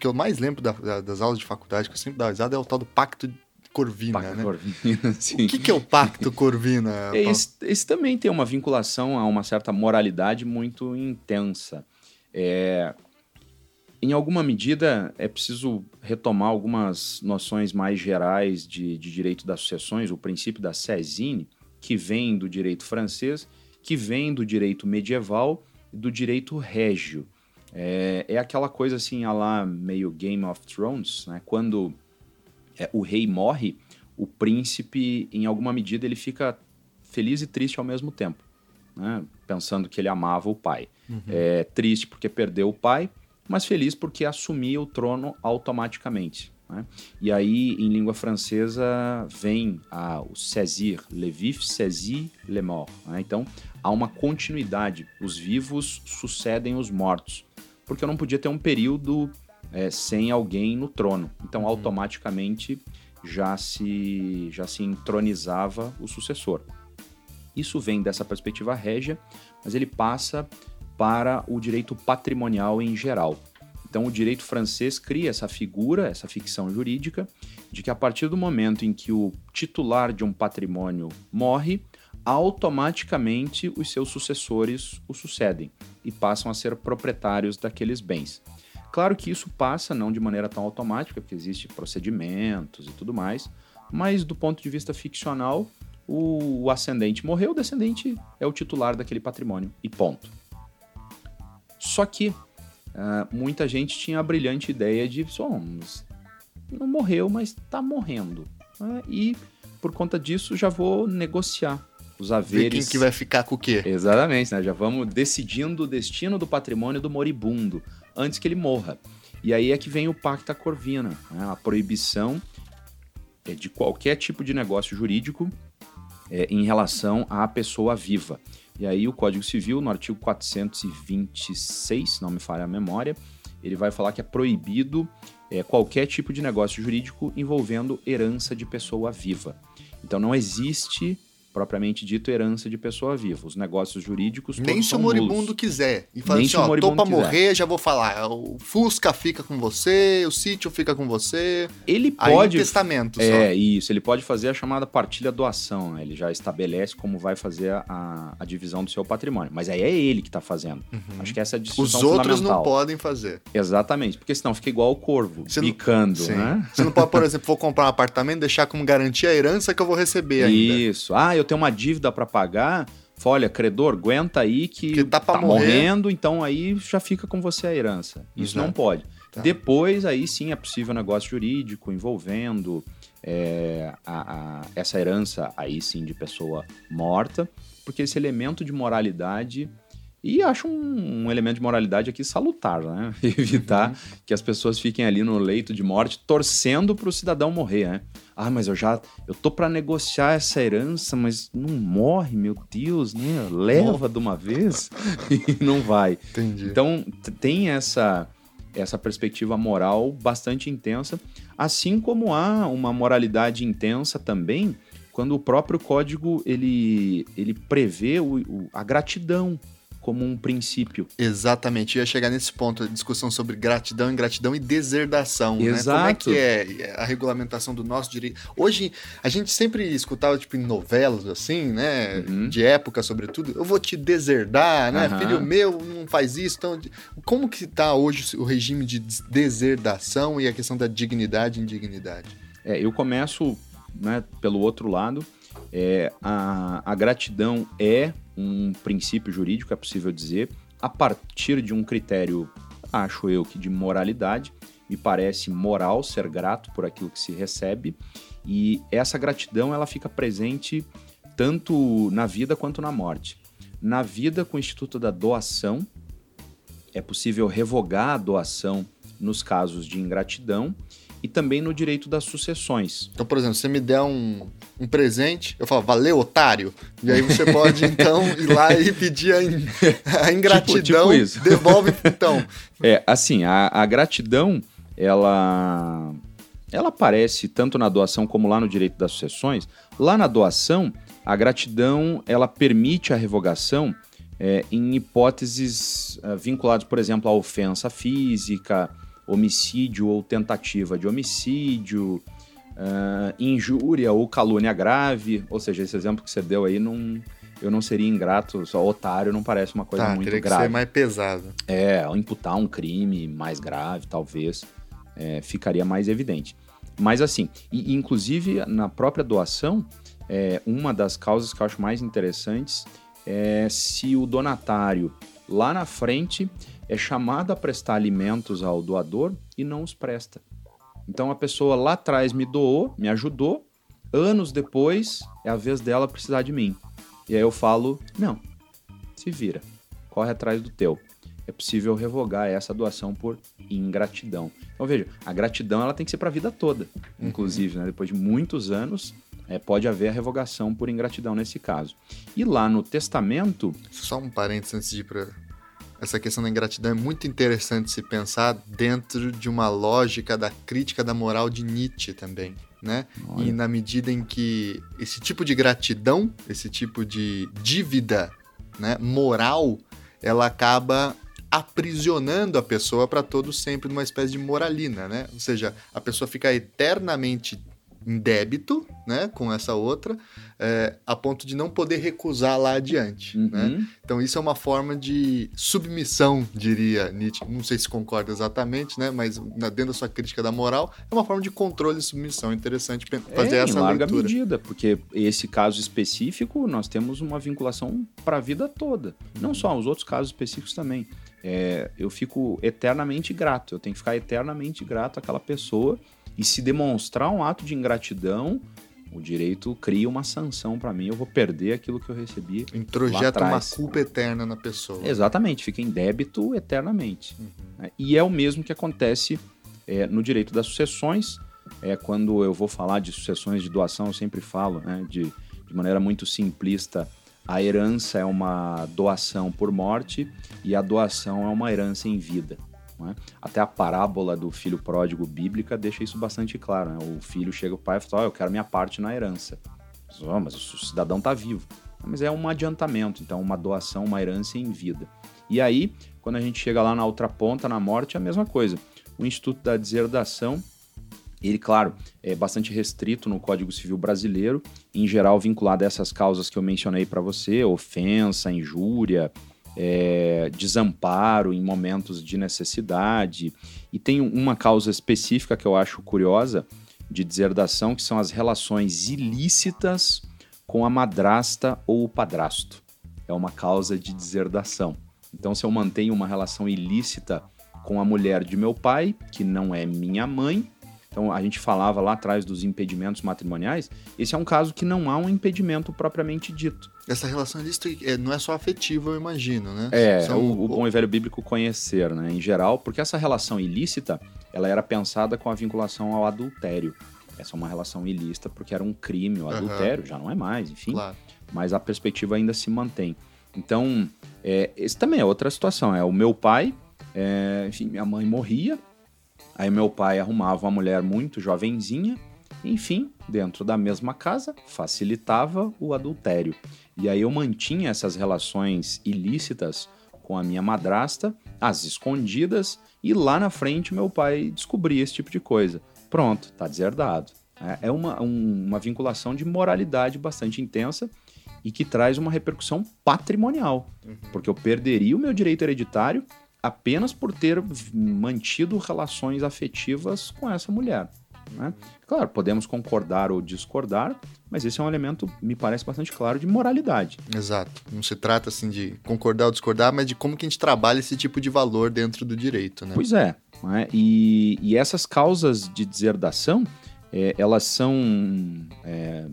[SPEAKER 1] que eu mais lembro da, da, das aulas de faculdade, que eu sempre dava risada, é o tal do Pacto Corvina,
[SPEAKER 2] Pacto
[SPEAKER 1] né?
[SPEAKER 2] Corvina, sim.
[SPEAKER 1] O que, que é o Pacto Corvina?
[SPEAKER 2] esse, esse, também tem uma vinculação a uma certa moralidade muito intensa. É, em alguma medida, é preciso retomar algumas noções mais gerais de, de direito das sucessões, o princípio da Césine, que vem do direito francês, que vem do direito medieval e do direito régio. É, é aquela coisa assim, a lá meio Game of Thrones, né? quando é, o rei morre, o príncipe, em alguma medida, ele fica feliz e triste ao mesmo tempo, né? pensando que ele amava o pai. Uhum. É triste porque perdeu o pai, mas feliz porque assumia o trono automaticamente. Né? E aí, em língua francesa, vem a, o saisir, le vif saisir le mort. Né? Então, há uma continuidade. Os vivos sucedem os mortos. Porque eu não podia ter um período é, sem alguém no trono. Então, uhum. automaticamente, já se, já se entronizava o sucessor. Isso vem dessa perspectiva régia, mas ele passa para o direito patrimonial em geral. Então, o direito francês cria essa figura, essa ficção jurídica, de que a partir do momento em que o titular de um patrimônio morre, automaticamente os seus sucessores o sucedem e passam a ser proprietários daqueles bens. Claro que isso passa não de maneira tão automática, porque existem procedimentos e tudo mais, mas do ponto de vista ficcional, o, ascendente morreu, o descendente é o titular daquele patrimônio e ponto. Só que uh, muita gente tinha a brilhante ideia de, somos, não morreu, mas está morrendo. Uh, e por conta disso já vou negociar os haveres. Ver
[SPEAKER 1] quem que vai ficar com o quê?
[SPEAKER 2] Exatamente, né? Já vamos decidindo o destino do patrimônio do moribundo antes que ele morra. E aí é que vem o Pacta Corvina, né? a proibição é, de qualquer tipo de negócio jurídico é, em relação à pessoa viva. E aí o Código Civil, no artigo 426, não me falha a memória, ele vai falar que é proibido é, qualquer tipo de negócio jurídico envolvendo herança de pessoa viva. Então não existe propriamente dito herança de pessoa viva. Os negócios jurídicos
[SPEAKER 1] Nem se o moribundo nulos. quiser. E fala Nem assim, ó, tô pra quiser. morrer, já vou falar. O Fusca fica com você, o sítio fica com você.
[SPEAKER 2] Ele pode...
[SPEAKER 1] Aí testamento
[SPEAKER 2] É, só. isso. Ele pode fazer a chamada partilha doação. Né? Ele já estabelece como vai fazer a, a divisão do seu patrimônio. Mas aí é ele que tá fazendo. Uhum. Acho que essa é a discussão
[SPEAKER 1] Os outros não podem fazer.
[SPEAKER 2] Exatamente. Porque senão fica igual o corvo, você picando, não... né?
[SPEAKER 1] Você não pode, por exemplo, vou comprar um apartamento, deixar como garantia a herança que eu vou receber ainda.
[SPEAKER 2] Isso. Ah, eu tenho uma dívida para pagar, olha, credor, aguenta aí que,
[SPEAKER 1] que tá, tá morrendo,
[SPEAKER 2] então aí já fica com você a herança. Isso Exato. não pode. Tá. Depois, aí sim é possível negócio jurídico envolvendo é, a, a, essa herança, aí sim, de pessoa morta, porque esse elemento de moralidade E acho um, um, elemento de moralidade aqui salutar, né? Evitar uhum. que as pessoas fiquem ali no leito de morte torcendo para o cidadão morrer, né? Ah, mas eu já eu tô para negociar essa herança, mas não morre, meu Deus, né? Leva de uma vez e não vai.
[SPEAKER 1] Entendi.
[SPEAKER 2] Então tem essa essa perspectiva moral bastante intensa, assim como há uma moralidade intensa também quando o próprio código ele ele prevê o, o, a gratidão como um princípio.
[SPEAKER 1] Exatamente, eu ia chegar nesse ponto, a discussão sobre gratidão, ingratidão e deserdação.
[SPEAKER 2] Exato.
[SPEAKER 1] Né? Como é que é a regulamentação do nosso direito? Hoje, a gente sempre escutava, tipo, em novelas, assim, né? Uhum. De época, sobretudo, eu vou te deserdar, né? Uhum. Filho meu não faz isso. Então, como que está hoje o regime de deserdação e a questão da dignidade e indignidade?
[SPEAKER 2] É, eu começo né, pelo outro lado. É, a, a gratidão é um princípio jurídico, é possível dizer, a partir de um critério, acho eu que de moralidade. Me parece moral ser grato por aquilo que se recebe e essa gratidão ela fica presente tanto na vida quanto na morte. Na vida, com o Instituto da Doação, é possível revogar a doação nos casos de ingratidão e também no direito das sucessões.
[SPEAKER 1] Então, por exemplo, você me der um, um presente, eu falo, valeu, otário. E aí você pode, então, ir lá e pedir a, in, a ingratidão. Tipo, tipo. Devolve, então.
[SPEAKER 2] É, assim, a, a gratidão, ela, ela aparece tanto na doação como lá no direito das sucessões. Lá na doação, a gratidão, ela permite a revogação é, em hipóteses uh, vinculadas, por exemplo, à ofensa física, homicídio ou tentativa de homicídio, uh, injúria ou calúnia grave. Ou seja, esse exemplo que você deu aí não. Eu não seria ingrato, só otário não parece uma coisa
[SPEAKER 1] tá,
[SPEAKER 2] muito
[SPEAKER 1] teria
[SPEAKER 2] grave.
[SPEAKER 1] Que ser mais pesado.
[SPEAKER 2] É, imputar um crime mais grave, talvez, é, ficaria mais evidente. Mas assim, e, inclusive na própria doação, é, uma das causas que eu acho mais interessantes é se o donatário lá na frente é chamado a prestar alimentos ao doador e não os presta. Então a pessoa lá atrás me doou, me ajudou, anos depois é a vez dela precisar de mim. E aí eu falo: não, se vira, corre atrás do teu. É possível revogar essa doação por ingratidão. Então veja, a gratidão ela tem que ser para a vida toda, uhum. inclusive, né? depois de muitos anos. É, pode haver a revogação por ingratidão nesse caso. E lá no testamento.
[SPEAKER 1] Só um parênteses antes de ir para essa questão da ingratidão é muito interessante se pensar dentro de uma lógica da crítica da moral de Nietzsche também, né? Olha. E na medida em que esse tipo de gratidão, esse tipo de dívida, né, moral, ela acaba aprisionando a pessoa para todo sempre numa espécie de moralina, né? Ou seja, a pessoa fica eternamente em débito, né, com essa outra, é, a ponto de não poder recusar lá adiante, uhum. né? Então isso é uma forma de submissão, diria Nietzsche. Não sei se concorda exatamente, né, mas dentro da sua crítica da moral, é uma forma de controle e submissão. Interessante fazer é, essa
[SPEAKER 2] em larga
[SPEAKER 1] leitura.
[SPEAKER 2] medida, porque esse caso específico nós temos uma vinculação para a vida toda, não só os outros casos específicos também. É, eu fico eternamente grato, eu tenho que ficar eternamente grato àquela pessoa e se demonstrar um ato de ingratidão, o direito cria uma sanção para mim, eu vou perder aquilo que eu recebi.
[SPEAKER 1] Introjeta uma culpa eterna na pessoa.
[SPEAKER 2] Exatamente, fica em débito eternamente. Uhum. E é o mesmo que acontece é, no direito das sucessões. É, quando eu vou falar de sucessões de doação, eu sempre falo né, de, de maneira muito simplista. A herança é uma doação por morte e a doação é uma herança em vida. É? Até a parábola do filho pródigo bíblica deixa isso bastante claro. Né? O filho chega ao pai e fala: oh, Eu quero minha parte na herança. Oh, mas o cidadão está vivo. Mas é um adiantamento, então, uma doação, uma herança em vida. E aí, quando a gente chega lá na outra ponta, na morte, é a mesma coisa. O Instituto da Deserdação, ele, claro, é bastante restrito no Código Civil brasileiro, em geral vinculado a essas causas que eu mencionei para você: ofensa, injúria, é, desamparo em momentos de necessidade. E tem uma causa específica que eu acho curiosa de deserdação, que são as relações ilícitas com a madrasta ou o padrasto. É uma causa de deserdação. Então, se eu mantenho uma relação ilícita com a mulher de meu pai, que não é minha mãe, Então, a gente falava lá atrás dos impedimentos matrimoniais. Esse é um caso que não há um impedimento propriamente dito.
[SPEAKER 1] Essa relação ilícita é, não é só afetiva, eu imagino, né?
[SPEAKER 2] É, São... o, o bom e velho bíblico conhecer, né? Em geral, porque essa relação ilícita, ela era pensada com a vinculação ao adultério. Essa é uma relação ilícita porque era um crime, o adultério uhum. já não é mais, enfim. Claro. Mas a perspectiva ainda se mantém. Então, é, esse também é outra situação. É o meu pai, é, enfim, minha mãe morria, aí meu pai arrumava uma mulher muito jovenzinha, enfim, dentro da mesma casa, facilitava o adultério. E aí eu mantinha essas relações ilícitas com a minha madrasta, às escondidas, e lá na frente meu pai descobria esse tipo de coisa. Pronto, tá deserdado. É, é uma, um, uma vinculação de moralidade bastante intensa e que traz uma repercussão patrimonial, uhum. porque eu perderia o meu direito hereditário apenas por ter mantido relações afetivas com essa mulher. Né? Claro, podemos concordar ou discordar, mas esse é um elemento, me parece bastante claro, de moralidade.
[SPEAKER 1] Exato. Não se trata assim de concordar ou discordar, mas de como que a gente trabalha esse tipo de valor dentro do direito. Né?
[SPEAKER 2] Pois é. Né? E, e, essas causas de deserdação, é, elas são é,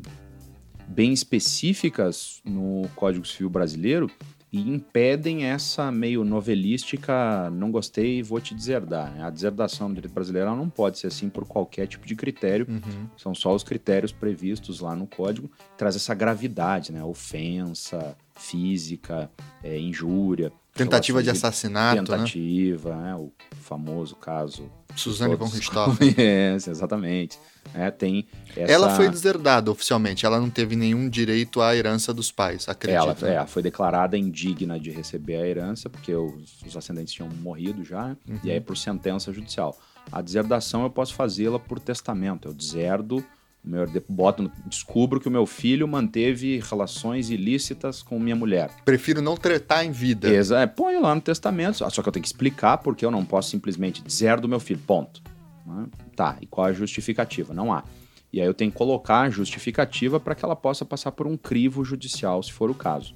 [SPEAKER 2] bem específicas no Código Civil Brasileiro e impedem essa meio novelística, não gostei, vou te deserdar. A deserdação no direito brasileiro não pode ser assim por qualquer tipo de critério, uhum. são só os critérios previstos lá no código, traz essa gravidade, né? Ofensa física, é, injúria.
[SPEAKER 1] Tentativa de assassinato,
[SPEAKER 2] né? Tentativa, né? né? o famoso caso...
[SPEAKER 1] Suzane von Richthofen.
[SPEAKER 2] exatamente. É, tem essa...
[SPEAKER 1] Ela foi deserdada oficialmente, ela não teve nenhum direito à herança dos pais, acredito.
[SPEAKER 2] Ela é, foi declarada indigna de receber a herança, porque os, os ascendentes tinham morrido já, uhum. e aí por sentença judicial. A deserdação eu posso fazê-la por testamento, eu deserdo, meu, boto, descubro que o meu filho manteve relações ilícitas com minha mulher.
[SPEAKER 1] Prefiro não tretar em vida.
[SPEAKER 2] Exato, é, ponho lá no testamento, só que eu tenho que explicar porque eu não posso simplesmente do meu filho, ponto. Né? Tá, e qual é a justificativa? Não há. E aí eu tenho que colocar a justificativa para que ela possa passar por um crivo judicial, se for o caso.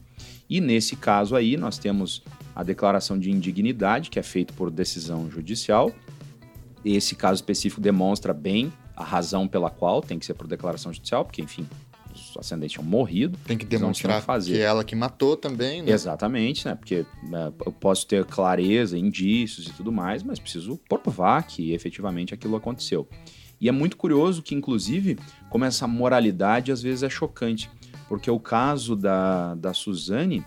[SPEAKER 2] E nesse caso aí, nós temos a declaração de indignidade, que é feita por decisão judicial. Esse caso específico demonstra bem a razão pela qual tem que ser por declaração judicial, porque, enfim, os ascendentes tinham morrido.
[SPEAKER 1] Tem que demonstrar fazer. que é ela que matou também, né?
[SPEAKER 2] Exatamente, né? Porque né, eu posso ter clareza, indícios e tudo mais, mas preciso provar que efetivamente aquilo aconteceu. E é muito curioso que, inclusive, como essa moralidade às vezes é chocante, porque o caso da, da Suzane,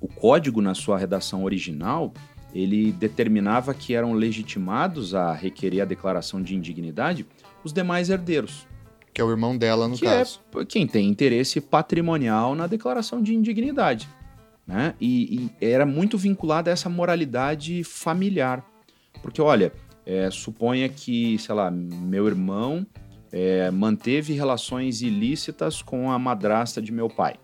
[SPEAKER 2] o código na sua redação original, ele determinava que eram legitimados a requerer a declaração de indignidade os demais herdeiros.
[SPEAKER 1] Que é o irmão dela, no
[SPEAKER 2] que
[SPEAKER 1] caso.
[SPEAKER 2] É quem tem interesse patrimonial na declaração de indignidade. Né? E, e era muito vinculado a essa moralidade familiar. Porque, olha, é, suponha que, sei lá, meu irmão é, manteve relações ilícitas com a madrasta de meu pai.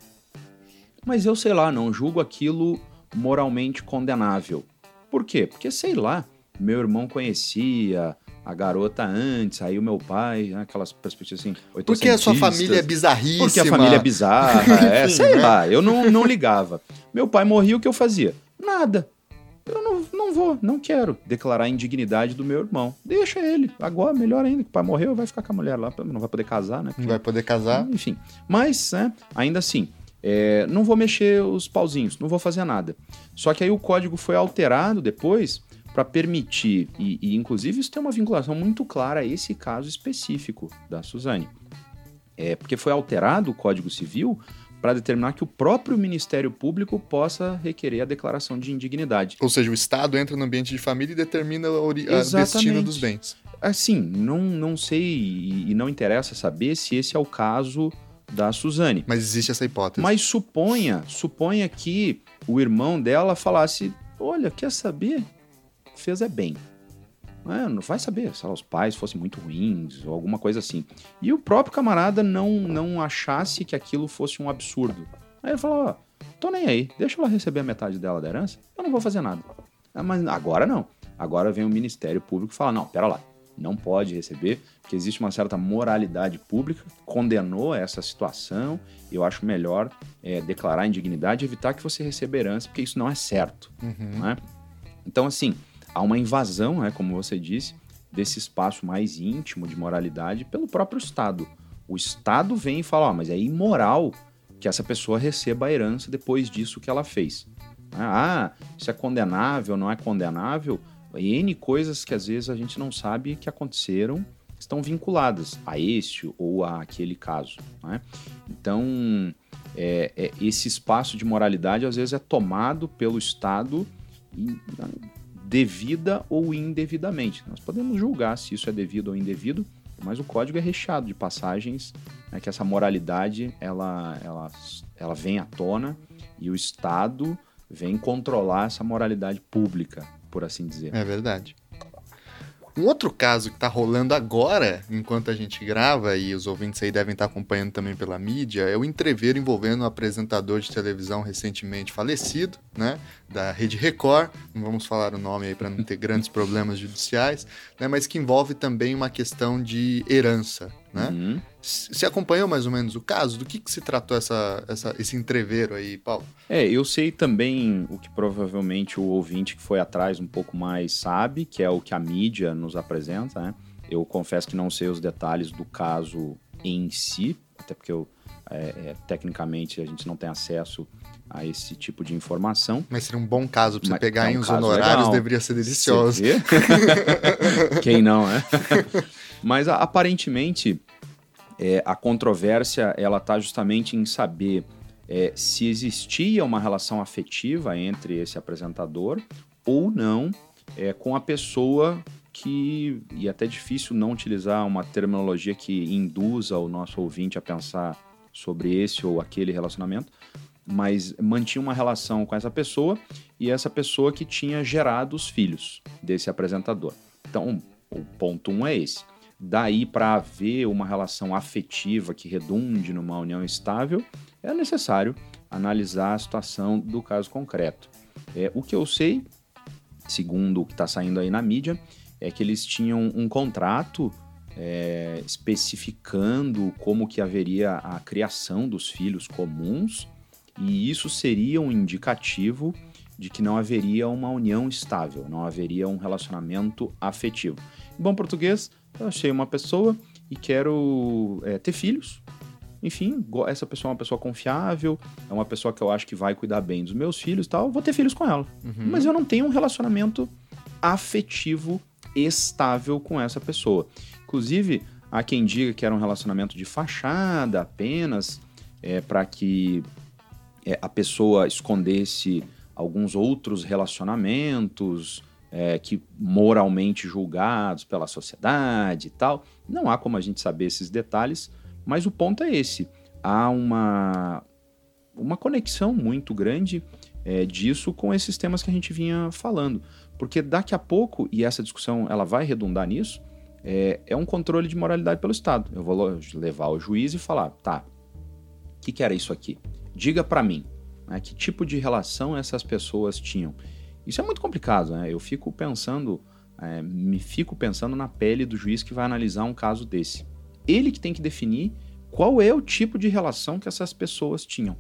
[SPEAKER 2] Mas eu, sei lá, não julgo aquilo moralmente condenável. Por quê? Porque, sei lá, meu irmão conhecia a garota antes, aí o meu pai, né, aquelas perspectivas assim.
[SPEAKER 1] Porque a sua família é bizarríssima.
[SPEAKER 2] Porque a família é bizarra, é, sei né? lá, eu não, não ligava. Meu pai morria, o que eu fazia? Nada. Eu não, não vou, não quero declarar a indignidade do meu irmão. Deixa ele. Agora, melhor ainda, que o pai morreu, vai ficar com a mulher lá, não vai poder casar, né?
[SPEAKER 1] Porque, não vai poder casar.
[SPEAKER 2] Enfim. Mas, né, ainda assim, é, não vou mexer os pauzinhos, não vou fazer nada. Só que aí o código foi alterado depois para permitir, e, e, inclusive isso tem uma vinculação muito clara a esse caso específico da Suzane. É porque foi alterado o Código Civil para determinar que o próprio Ministério Público possa requerer a declaração de indignidade.
[SPEAKER 1] Ou seja, o Estado entra no ambiente de família e determina o destino dos bens.
[SPEAKER 2] Assim, não, não sei e não interessa saber se esse é o caso da Suzane.
[SPEAKER 1] Mas existe essa hipótese.
[SPEAKER 2] Mas suponha, suponha que o irmão dela falasse: "Olha, quer saber? Fez é bem. É, não vai saber se os pais fossem muito ruins ou alguma coisa assim. E o próprio camarada não, não achasse que aquilo fosse um absurdo. Aí ele falou: Ó, tô nem aí, deixa ela receber a metade dela da herança, eu não vou fazer nada. Ah, mas agora não. Agora vem o Ministério Público e fala: não, pera lá, não pode receber, porque existe uma certa moralidade pública que condenou essa situação. Eu acho melhor é, declarar indignidade e evitar que você receba herança, porque isso não é certo. Uhum. Né? Então, assim, há uma invasão, né, como você disse, desse espaço mais íntimo de moralidade pelo próprio Estado. O Estado vem e fala: oh, mas é imoral que essa pessoa receba a herança depois disso que ela fez. Ah, isso é condenável, não é condenável? N coisas que às vezes a gente não sabe que aconteceram estão vinculadas a este ou a aquele caso. Né? Então, é, é, esse espaço de moralidade às vezes é tomado pelo Estado devida ou indevidamente. Nós podemos julgar se isso é devido ou indevido, mas o código é recheado de passagens né, que essa moralidade ela, ela, ela vem à tona e o Estado vem controlar essa moralidade pública, por assim dizer.
[SPEAKER 1] É verdade. Um outro caso que está rolando agora, enquanto a gente grava, e os ouvintes aí devem estar tá acompanhando também pela mídia, é o entreveiro envolvendo um apresentador de televisão recentemente falecido, né? Da Rede Record, não vamos falar o nome aí para não ter grandes problemas judiciais, né? Mas que envolve também uma questão de herança, né? Uhum. Você acompanhou mais ou menos o caso? Do que, que se tratou essa, essa, esse entreveiro aí, Paulo?
[SPEAKER 2] É, eu sei também o que provavelmente o ouvinte que foi atrás um pouco mais sabe, que é o que a mídia nos apresenta, né? Eu confesso que não sei os detalhes do caso em si, até porque eu, é, é, tecnicamente a gente não tem acesso a esse tipo de informação.
[SPEAKER 1] Mas seria um bom caso para você Mas, pegar é um em os honorários, legal. deveria ser delicioso.
[SPEAKER 2] Quem não, né? Mas aparentemente é, a controvérsia ela está justamente em saber é, se existia uma relação afetiva entre esse apresentador ou não é, com a pessoa que, e até difícil não utilizar uma terminologia que induza o nosso ouvinte a pensar sobre esse ou aquele relacionamento, mas mantinha uma relação com essa pessoa e essa pessoa que tinha gerado os filhos desse apresentador. Então, o ponto um é esse. Daí para haver uma relação afetiva que redunde numa união estável, é necessário analisar a situação do caso concreto. É, o que eu sei, segundo o que está saindo aí na mídia, é que eles tinham um contrato é, especificando como que haveria a criação dos filhos comuns e isso seria um indicativo de que não haveria uma união estável, não haveria um relacionamento afetivo. Em bom português, eu achei uma pessoa e quero é, ter filhos. Enfim, essa pessoa é uma pessoa confiável, é uma pessoa que eu acho que vai cuidar bem dos meus filhos e tal, vou ter filhos com ela. Uhum. Mas eu não tenho um relacionamento afetivo estável com essa pessoa. Inclusive, há quem diga que era um relacionamento de fachada apenas, é, para que é, a pessoa escondesse alguns outros relacionamentos, é, que moralmente julgados pela sociedade e tal. Não há como a gente saber esses detalhes, mas o ponto é esse. Há uma, uma conexão muito grande é, disso com esses temas que a gente vinha falando. Porque daqui a pouco, e essa discussão ela vai redundar nisso, é, é um controle de moralidade pelo Estado. Eu vou levar o juiz e falar, tá, o que, que era isso aqui? Diga para mim, né, que tipo de relação essas pessoas tinham. Isso é muito complicado, né? Eu fico pensando, é, me fico pensando na pele do juiz que vai analisar um caso desse. Ele que tem que definir qual é o tipo de relação que essas pessoas tinham.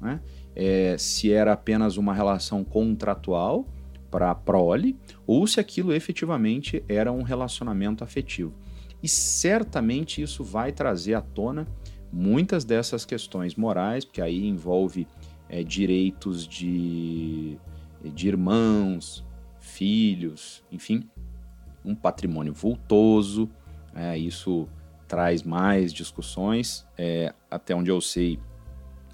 [SPEAKER 2] Né? É, se era apenas uma relação contratual para a prole ou se aquilo efetivamente era um relacionamento afetivo. E certamente isso vai trazer à tona muitas dessas questões morais, porque aí envolve é, direitos de de irmãos, filhos, enfim, um patrimônio vultoso. É, isso traz mais discussões. É, até onde eu sei,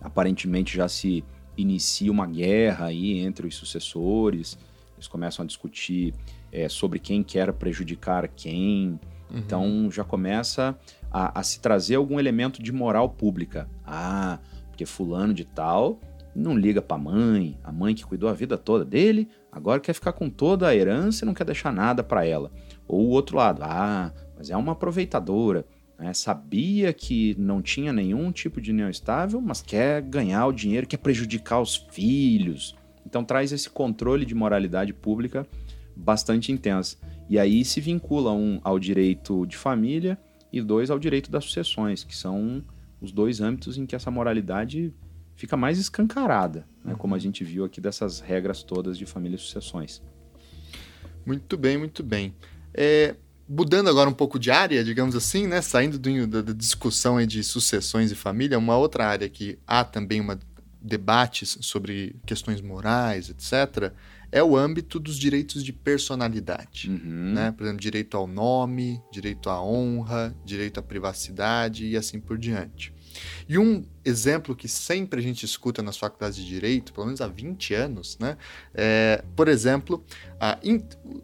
[SPEAKER 2] aparentemente já se inicia uma guerra aí entre os sucessores. Eles começam a discutir é, sobre quem quer prejudicar quem. Uhum. Então já começa a, a se trazer algum elemento de moral pública. Ah, porque fulano de tal não liga para a mãe, a mãe que cuidou a vida toda dele, agora quer ficar com toda a herança e não quer deixar nada para ela. Ou o outro lado, ah, mas é uma aproveitadora, né? sabia que não tinha nenhum tipo de união estável, mas quer ganhar o dinheiro, quer prejudicar os filhos. Então traz esse controle de moralidade pública bastante intenso. E aí se vincula um ao direito de família e dois ao direito das sucessões, que são os dois âmbitos em que essa moralidade fica mais escancarada, né, como a gente viu aqui dessas regras todas de família e sucessões.
[SPEAKER 1] Muito bem, muito bem. É, mudando agora um pouco de área, digamos assim, né? Saindo do, da, da, discussão de sucessões e família, uma outra área que há também uma debates sobre questões morais, etc., é o âmbito dos direitos de personalidade. Uhum. Né? Por exemplo, direito ao nome, direito à honra, direito à privacidade e assim por diante. E um exemplo que sempre a gente escuta nas faculdades de Direito, pelo menos há 20 anos, né? É, por exemplo, a,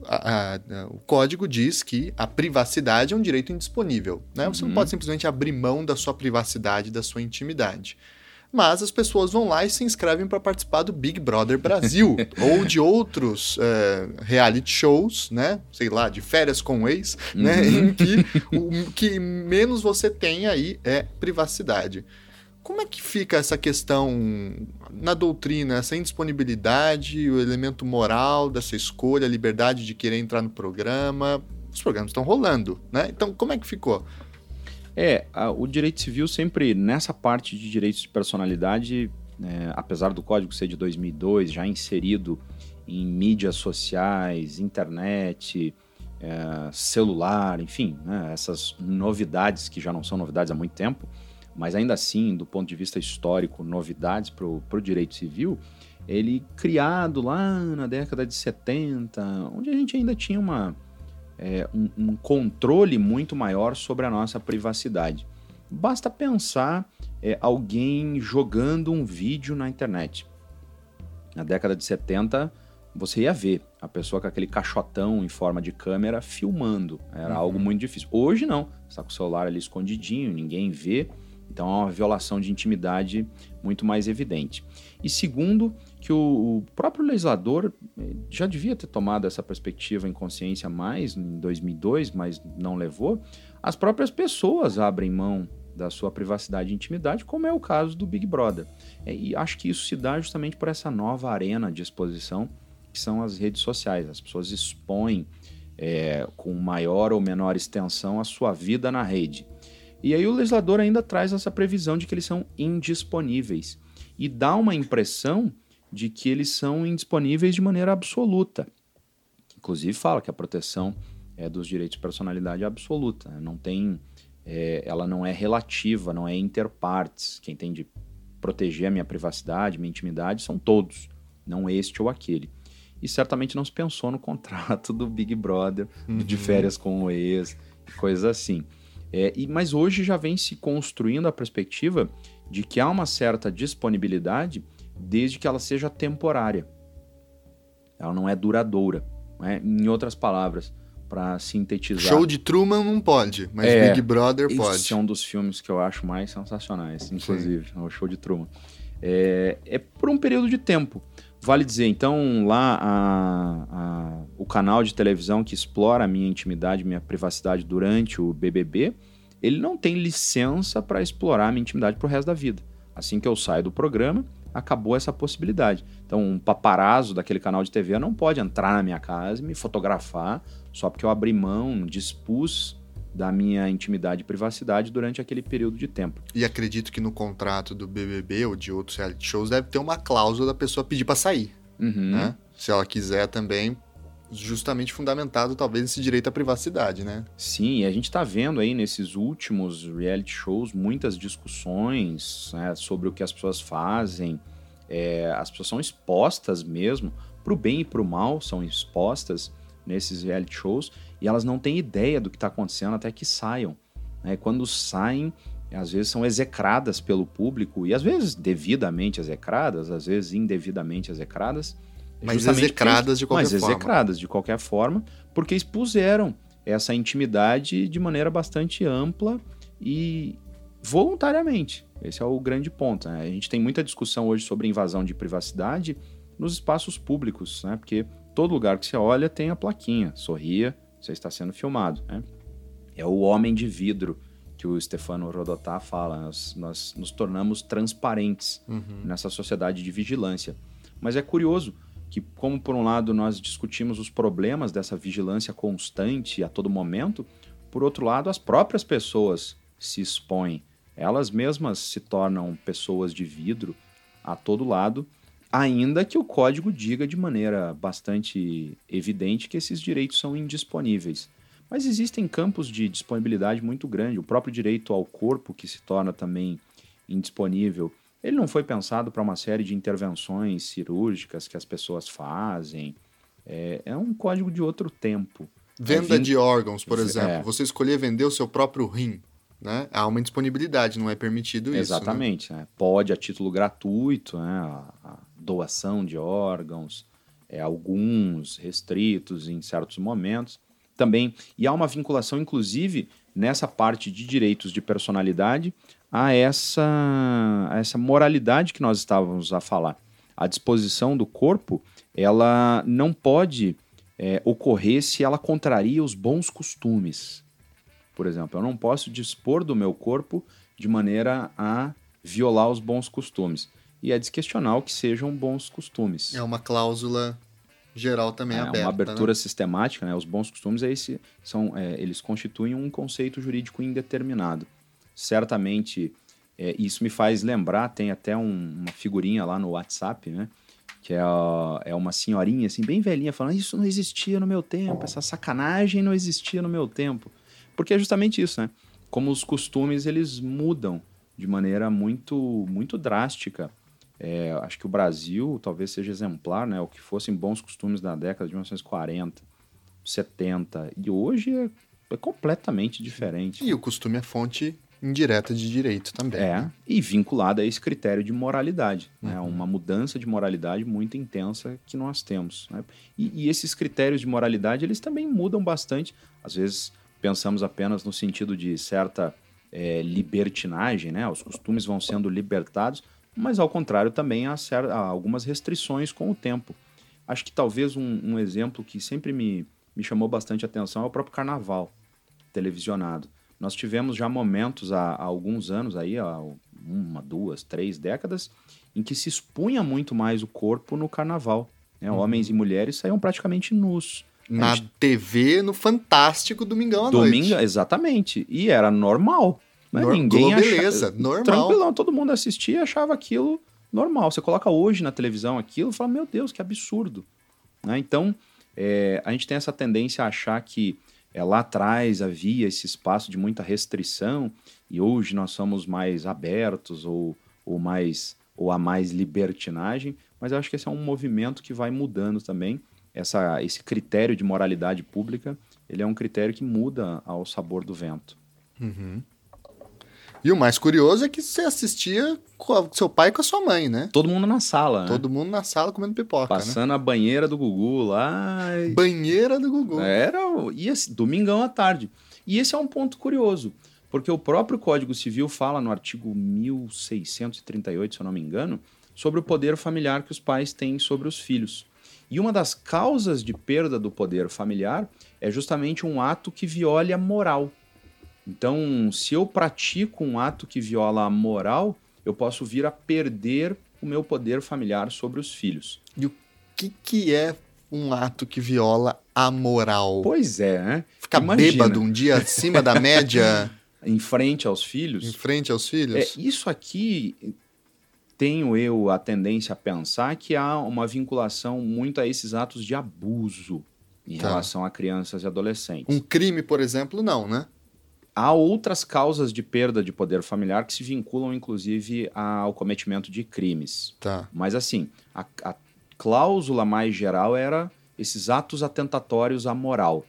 [SPEAKER 1] a, a, o código diz que a privacidade é um direito indisponível. Né? Você uhum. não pode simplesmente abrir mão da sua privacidade, da sua intimidade mas as pessoas vão lá e se inscrevem para participar do Big Brother Brasil ou de outros é, reality shows, né? Sei lá, de férias com o ex, né? uhum. né? Em que o que menos você tem aí é privacidade. Como é que fica essa questão na doutrina, essa indisponibilidade, o elemento moral dessa escolha, a liberdade de querer entrar no programa? Os programas estão rolando, né? Então, como é que ficou?
[SPEAKER 2] É, a, o direito civil sempre, nessa parte de direitos de personalidade, é, apesar do código ser de 2002, já inserido em mídias sociais, internet, é, celular, enfim, né, essas novidades que já não são novidades há muito tempo, mas ainda assim, do ponto de vista histórico, novidades para o direito civil, ele criado lá na década de 70, onde a gente ainda tinha uma é, um, um controle muito maior sobre a nossa privacidade. Basta pensar é, alguém jogando um vídeo na internet. Na década de 70, você ia ver a pessoa com aquele caixotão em forma de câmera filmando. Era uhum. algo muito difícil. Hoje não. Você está com o celular ali escondidinho, ninguém vê. Então é uma violação de intimidade muito mais evidente. E segundo, que o, o, próprio legislador eh, já devia ter tomado essa perspectiva em consciência mais em 2002, mas não levou. As próprias pessoas abrem mão da sua privacidade e intimidade, como é o caso do Big Brother. É, e acho que isso se dá justamente por essa nova arena de exposição que são as redes sociais. As pessoas expõem é, com maior ou menor extensão a sua vida na rede. E aí o legislador ainda traz essa previsão de que eles são indisponíveis e dá uma impressão de que eles são indisponíveis de maneira absoluta. Inclusive fala que a proteção é, dos direitos de personalidade absoluta, né? não tem, é, ela não é relativa, não é interpartes. Quem tem de proteger a minha privacidade, minha intimidade são todos, não este ou aquele. E certamente não se pensou no contrato do Big Brother, uhum. de férias com o ex, coisas assim. É, e, mas hoje já vem se construindo a perspectiva de que há uma certa disponibilidade desde que ela seja temporária. Ela não é duradoura. Né? Em outras palavras, para sintetizar.
[SPEAKER 1] Show de Truman não pode, mas é, Big Brother pode.
[SPEAKER 2] Esse é um dos filmes que eu acho mais sensacionais, inclusive, Sim. É o Show de Truman. É, é, por um período de tempo. Vale dizer, então, lá a, a, o canal de televisão que explora a minha intimidade, minha privacidade durante o BBB, ele não tem licença para explorar a minha intimidade para o resto da vida. Assim que eu saio do programa, acabou essa possibilidade. Então, um paparazzo daquele canal de TV não pode entrar na minha casa e me fotografar só porque eu abri mão, dispus da minha intimidade e privacidade durante aquele período de tempo.
[SPEAKER 1] E acredito que no contrato do BBB ou de outros reality shows deve ter uma cláusula da pessoa pedir para sair, uhum. né? Se ela quiser também, justamente fundamentado talvez esse direito à privacidade, né?
[SPEAKER 2] Sim, a gente está vendo aí nesses últimos reality shows muitas discussões né, sobre o que as pessoas fazem. É, as pessoas são expostas mesmo, para o bem e para o mal, são expostas nesses reality shows e elas não têm ideia do que está acontecendo até que saiam. Né? Quando saem, às vezes são execradas pelo público e às vezes devidamente execradas, às vezes indevidamente execradas
[SPEAKER 1] mas execradas de qualquer
[SPEAKER 2] mas
[SPEAKER 1] forma.
[SPEAKER 2] Mas execradas de qualquer forma, porque expuseram essa intimidade de maneira bastante ampla e voluntariamente. Esse é o grande ponto. Né? A gente tem muita discussão hoje sobre invasão de privacidade nos espaços públicos, né? porque todo lugar que você olha tem a plaquinha, sorria, você está sendo filmado. Né? É o homem de vidro que o Stefano Rodotà fala. Nós, nós nos tornamos transparentes uhum. nessa sociedade de vigilância. Mas é curioso, que, como por um lado nós discutimos os problemas dessa vigilância constante a todo momento, por outro lado, as próprias pessoas se expõem. Elas mesmas se tornam pessoas de vidro a todo lado, ainda que o código diga de maneira bastante evidente que esses direitos são indisponíveis. Mas existem campos de disponibilidade muito grande. O próprio direito ao corpo, que se torna também indisponível, ele não foi pensado para uma série de intervenções cirúrgicas que as pessoas fazem. É, é um código de outro tempo.
[SPEAKER 1] Venda
[SPEAKER 2] É, vin-
[SPEAKER 1] de órgãos, por
[SPEAKER 2] É.
[SPEAKER 1] exemplo. Você escolher vender o seu próprio rim, né? Há uma indisponibilidade, não é permitido isso. né?
[SPEAKER 2] Exatamente. né? Pode a título gratuito, né? a, a doação de órgãos, é, alguns restritos em certos momentos também. E há uma vinculação, inclusive, nessa parte de direitos de personalidade, a essa, a essa moralidade que nós estávamos a falar. A disposição do corpo, ela não pode é, ocorrer se ela contraria os bons costumes. Por exemplo, eu não posso dispor do meu corpo de maneira a violar os bons costumes. E é desquestionar que sejam bons costumes.
[SPEAKER 1] É uma cláusula geral também
[SPEAKER 2] É
[SPEAKER 1] aberta.
[SPEAKER 2] uma abertura
[SPEAKER 1] né?
[SPEAKER 2] sistemática, né? Os bons costumes é esse, são, é, eles constituem um conceito jurídico indeterminado. Certamente, é, isso me faz lembrar, tem até um- uma figurinha lá no WhatsApp, né? Que é, é uma senhorinha, assim, bem velhinha, falando: Isso não existia no meu tempo, essa sacanagem não existia no meu tempo. Porque é justamente isso, né? Como os costumes eles mudam de maneira muito, muito drástica. É, acho que o Brasil talvez seja exemplar, né? O que fossem bons costumes da década de 1940, 70. E hoje é, é completamente diferente.
[SPEAKER 1] E o costume é fonte indireta de direito também.
[SPEAKER 2] É,
[SPEAKER 1] né?
[SPEAKER 2] e vinculada a esse critério de moralidade, né? uma mudança de moralidade muito intensa que nós temos. né? E, e esses critérios de moralidade, eles também mudam bastante. Às vezes pensamos apenas no sentido de certa eh, libertinagem, né? os costumes vão sendo libertados, mas ao contrário também há, há algumas restrições com o tempo. Acho que talvez um, um exemplo que sempre me, me chamou bastante atenção é o próprio carnaval televisionado. Nós tivemos já momentos há, há alguns anos aí, há uma, duas, três décadas, em que se expunha muito mais o corpo no carnaval. né? Homens e mulheres saíam praticamente nus.
[SPEAKER 1] Na
[SPEAKER 2] gente-
[SPEAKER 1] TV, no Fantástico Domingão à
[SPEAKER 2] Domingo,
[SPEAKER 1] noite.
[SPEAKER 2] exatamente. E era normal. Né?
[SPEAKER 1] Nor-
[SPEAKER 2] Ninguém acha-
[SPEAKER 1] Globeleza, normal.
[SPEAKER 2] Tranquilão, todo mundo assistia e achava aquilo normal. Você coloca hoje na televisão aquilo e fala, meu Deus, que absurdo. Né? Então, é, a gente tem essa tendência a achar que é, lá atrás havia esse espaço de muita restrição e hoje nós somos mais abertos ou, ou mais ou há mais libertinagem, mas eu acho que esse é um movimento que vai mudando também. Essa, esse critério de moralidade pública, ele é um critério que muda ao sabor do vento.
[SPEAKER 1] E o mais curioso é que você assistia com seu pai e com a sua mãe, né?
[SPEAKER 2] Todo mundo na sala, né?
[SPEAKER 1] Todo mundo na sala comendo pipoca, né?
[SPEAKER 2] Passando a banheira do Gugu lá. e-
[SPEAKER 1] Banheira do Gugu.
[SPEAKER 2] Era ia assim, domingão à tarde. E esse é um ponto curioso, porque o próprio Código Civil fala no artigo 1638, se eu não me engano, sobre o poder familiar que os pais têm sobre os filhos. E uma das causas de perda do poder familiar é justamente um ato que viole a moral. Então, se eu pratico um ato que viola a moral, eu posso vir a perder o meu poder familiar sobre os filhos.
[SPEAKER 1] O que, que é um ato que viola a moral?
[SPEAKER 2] Pois é, né?
[SPEAKER 1] Ficar
[SPEAKER 2] imagina.
[SPEAKER 1] bêbado um dia acima da média
[SPEAKER 2] Em frente aos
[SPEAKER 1] em
[SPEAKER 2] filhos.
[SPEAKER 1] frente aos filhos?
[SPEAKER 2] É, isso aqui tenho eu a tendência a pensar que há uma vinculação muito a esses atos de abuso em
[SPEAKER 1] Tá.
[SPEAKER 2] relação a crianças e adolescentes.
[SPEAKER 1] Um crime, por exemplo, não, né?
[SPEAKER 2] Há outras causas de perda de poder familiar que se vinculam, inclusive, ao cometimento de crimes.
[SPEAKER 1] Tá.
[SPEAKER 2] Mas assim, a, a cláusula mais geral era esses atos atentatórios à moral.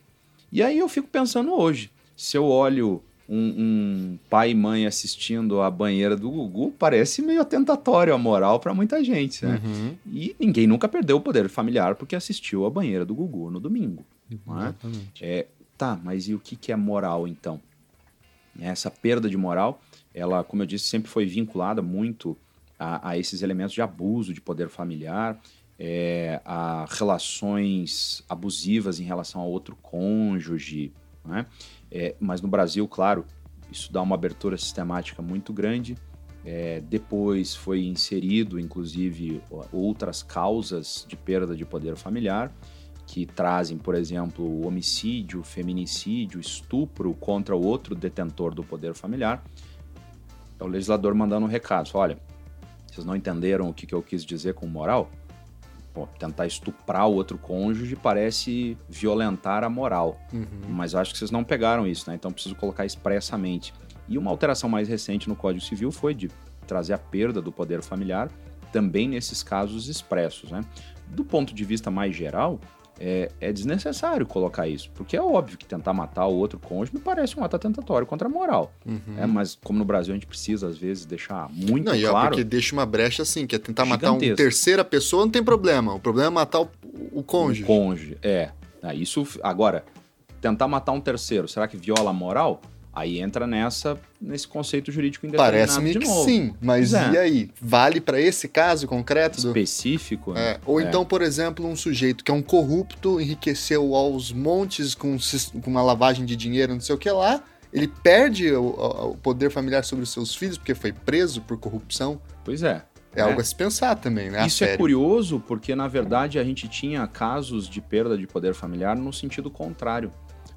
[SPEAKER 2] E aí eu fico pensando hoje, se eu olho um, um pai e mãe assistindo a banheira do Gugu, parece meio atentatório à moral para muita gente, né?
[SPEAKER 1] Uhum.
[SPEAKER 2] E ninguém nunca perdeu o poder familiar porque assistiu a banheira do Gugu no domingo. não é?
[SPEAKER 1] Exatamente.
[SPEAKER 2] É, tá, mas e o que, que é moral então? Essa perda de moral, ela, como eu disse, sempre foi vinculada muito a, a esses elementos de abuso de poder familiar, é, a relações abusivas em relação a outro cônjuge, né? É, mas no Brasil, claro, isso dá uma abertura sistemática muito grande. É, depois foi inserido, inclusive, outras causas de perda de poder familiar que trazem, por exemplo, homicídio, feminicídio, estupro contra o outro detentor do poder familiar. É o legislador mandando um recado: olha, vocês não entenderam o que, que eu quis dizer com moral? pô, tentar estuprar o outro cônjuge parece violentar a moral.
[SPEAKER 1] Uhum.
[SPEAKER 2] Mas acho que vocês não pegaram isso, né? Então preciso colocar expressamente. E uma alteração mais recente no Código Civil foi de trazer a perda do poder familiar também nesses casos expressos, né? Do ponto de vista mais geral, é, é, desnecessário colocar isso, porque é óbvio que tentar matar o outro cônjuge me parece um ato atentatório contra a moral.
[SPEAKER 1] Uhum.
[SPEAKER 2] É, mas como no Brasil a gente precisa, às vezes, deixar muito
[SPEAKER 1] Não, é
[SPEAKER 2] claro.
[SPEAKER 1] porque deixa uma brecha assim, que é tentar matar uma terceira pessoa, não tem problema. O problema é matar o, o cônjuge.
[SPEAKER 2] O cônjuge, é. Ah, Isso, agora, tentar matar um terceiro, será que viola a moral? Aí entra nessa, nesse conceito jurídico indeterminado
[SPEAKER 1] Parece-me
[SPEAKER 2] de
[SPEAKER 1] que
[SPEAKER 2] novo.
[SPEAKER 1] sim, mas
[SPEAKER 2] é.
[SPEAKER 1] e aí? Vale pra esse caso concreto? Do...
[SPEAKER 2] Específico. né?
[SPEAKER 1] É, ou então, por exemplo, um sujeito que é um corrupto, enriqueceu aos montes com, com uma lavagem de dinheiro, não sei o que lá, ele perde o, o- poder familiar sobre os seus filhos porque foi preso por corrupção.
[SPEAKER 2] Pois é.
[SPEAKER 1] É, algo a se pensar também, né?
[SPEAKER 2] Isso é curioso porque, na verdade, a gente tinha casos de perda de poder familiar no sentido contrário.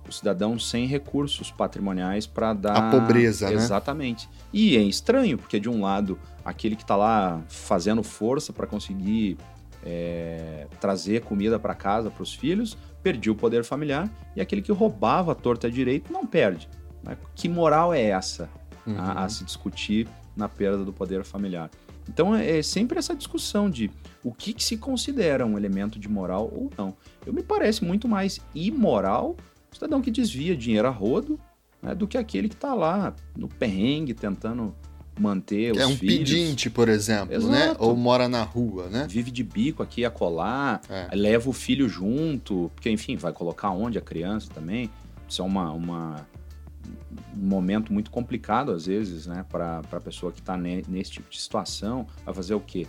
[SPEAKER 2] O cidadão sem recursos patrimoniais para dar.
[SPEAKER 1] A pobreza, né?
[SPEAKER 2] Exatamente. E é estranho, porque, de um lado, aquele que está lá fazendo força para conseguir é, trazer comida para casa para os filhos, perdia o poder familiar, e aquele que roubava a torta direito não perde. né? Que moral é essa?
[SPEAKER 1] Uhum.
[SPEAKER 2] a, a se discutir na perda do poder familiar. Então é sempre essa discussão de o que, que se considera um elemento de moral ou não. Eu me parece muito mais imoral cidadão que desvia dinheiro a rodo né, do que aquele que está lá no perrengue tentando manter os
[SPEAKER 1] É um
[SPEAKER 2] filhos.
[SPEAKER 1] pedinte, por exemplo, né?
[SPEAKER 2] Exato.
[SPEAKER 1] Ou mora na rua, né?
[SPEAKER 2] Vive de bico aqui a colar,
[SPEAKER 1] É.
[SPEAKER 2] leva o filho junto, porque enfim, vai colocar onde a criança também. Isso é uma, uma- um momento muito complicado às vezes, né, para a pessoa que está nesse tipo de situação. Vai fazer o quê?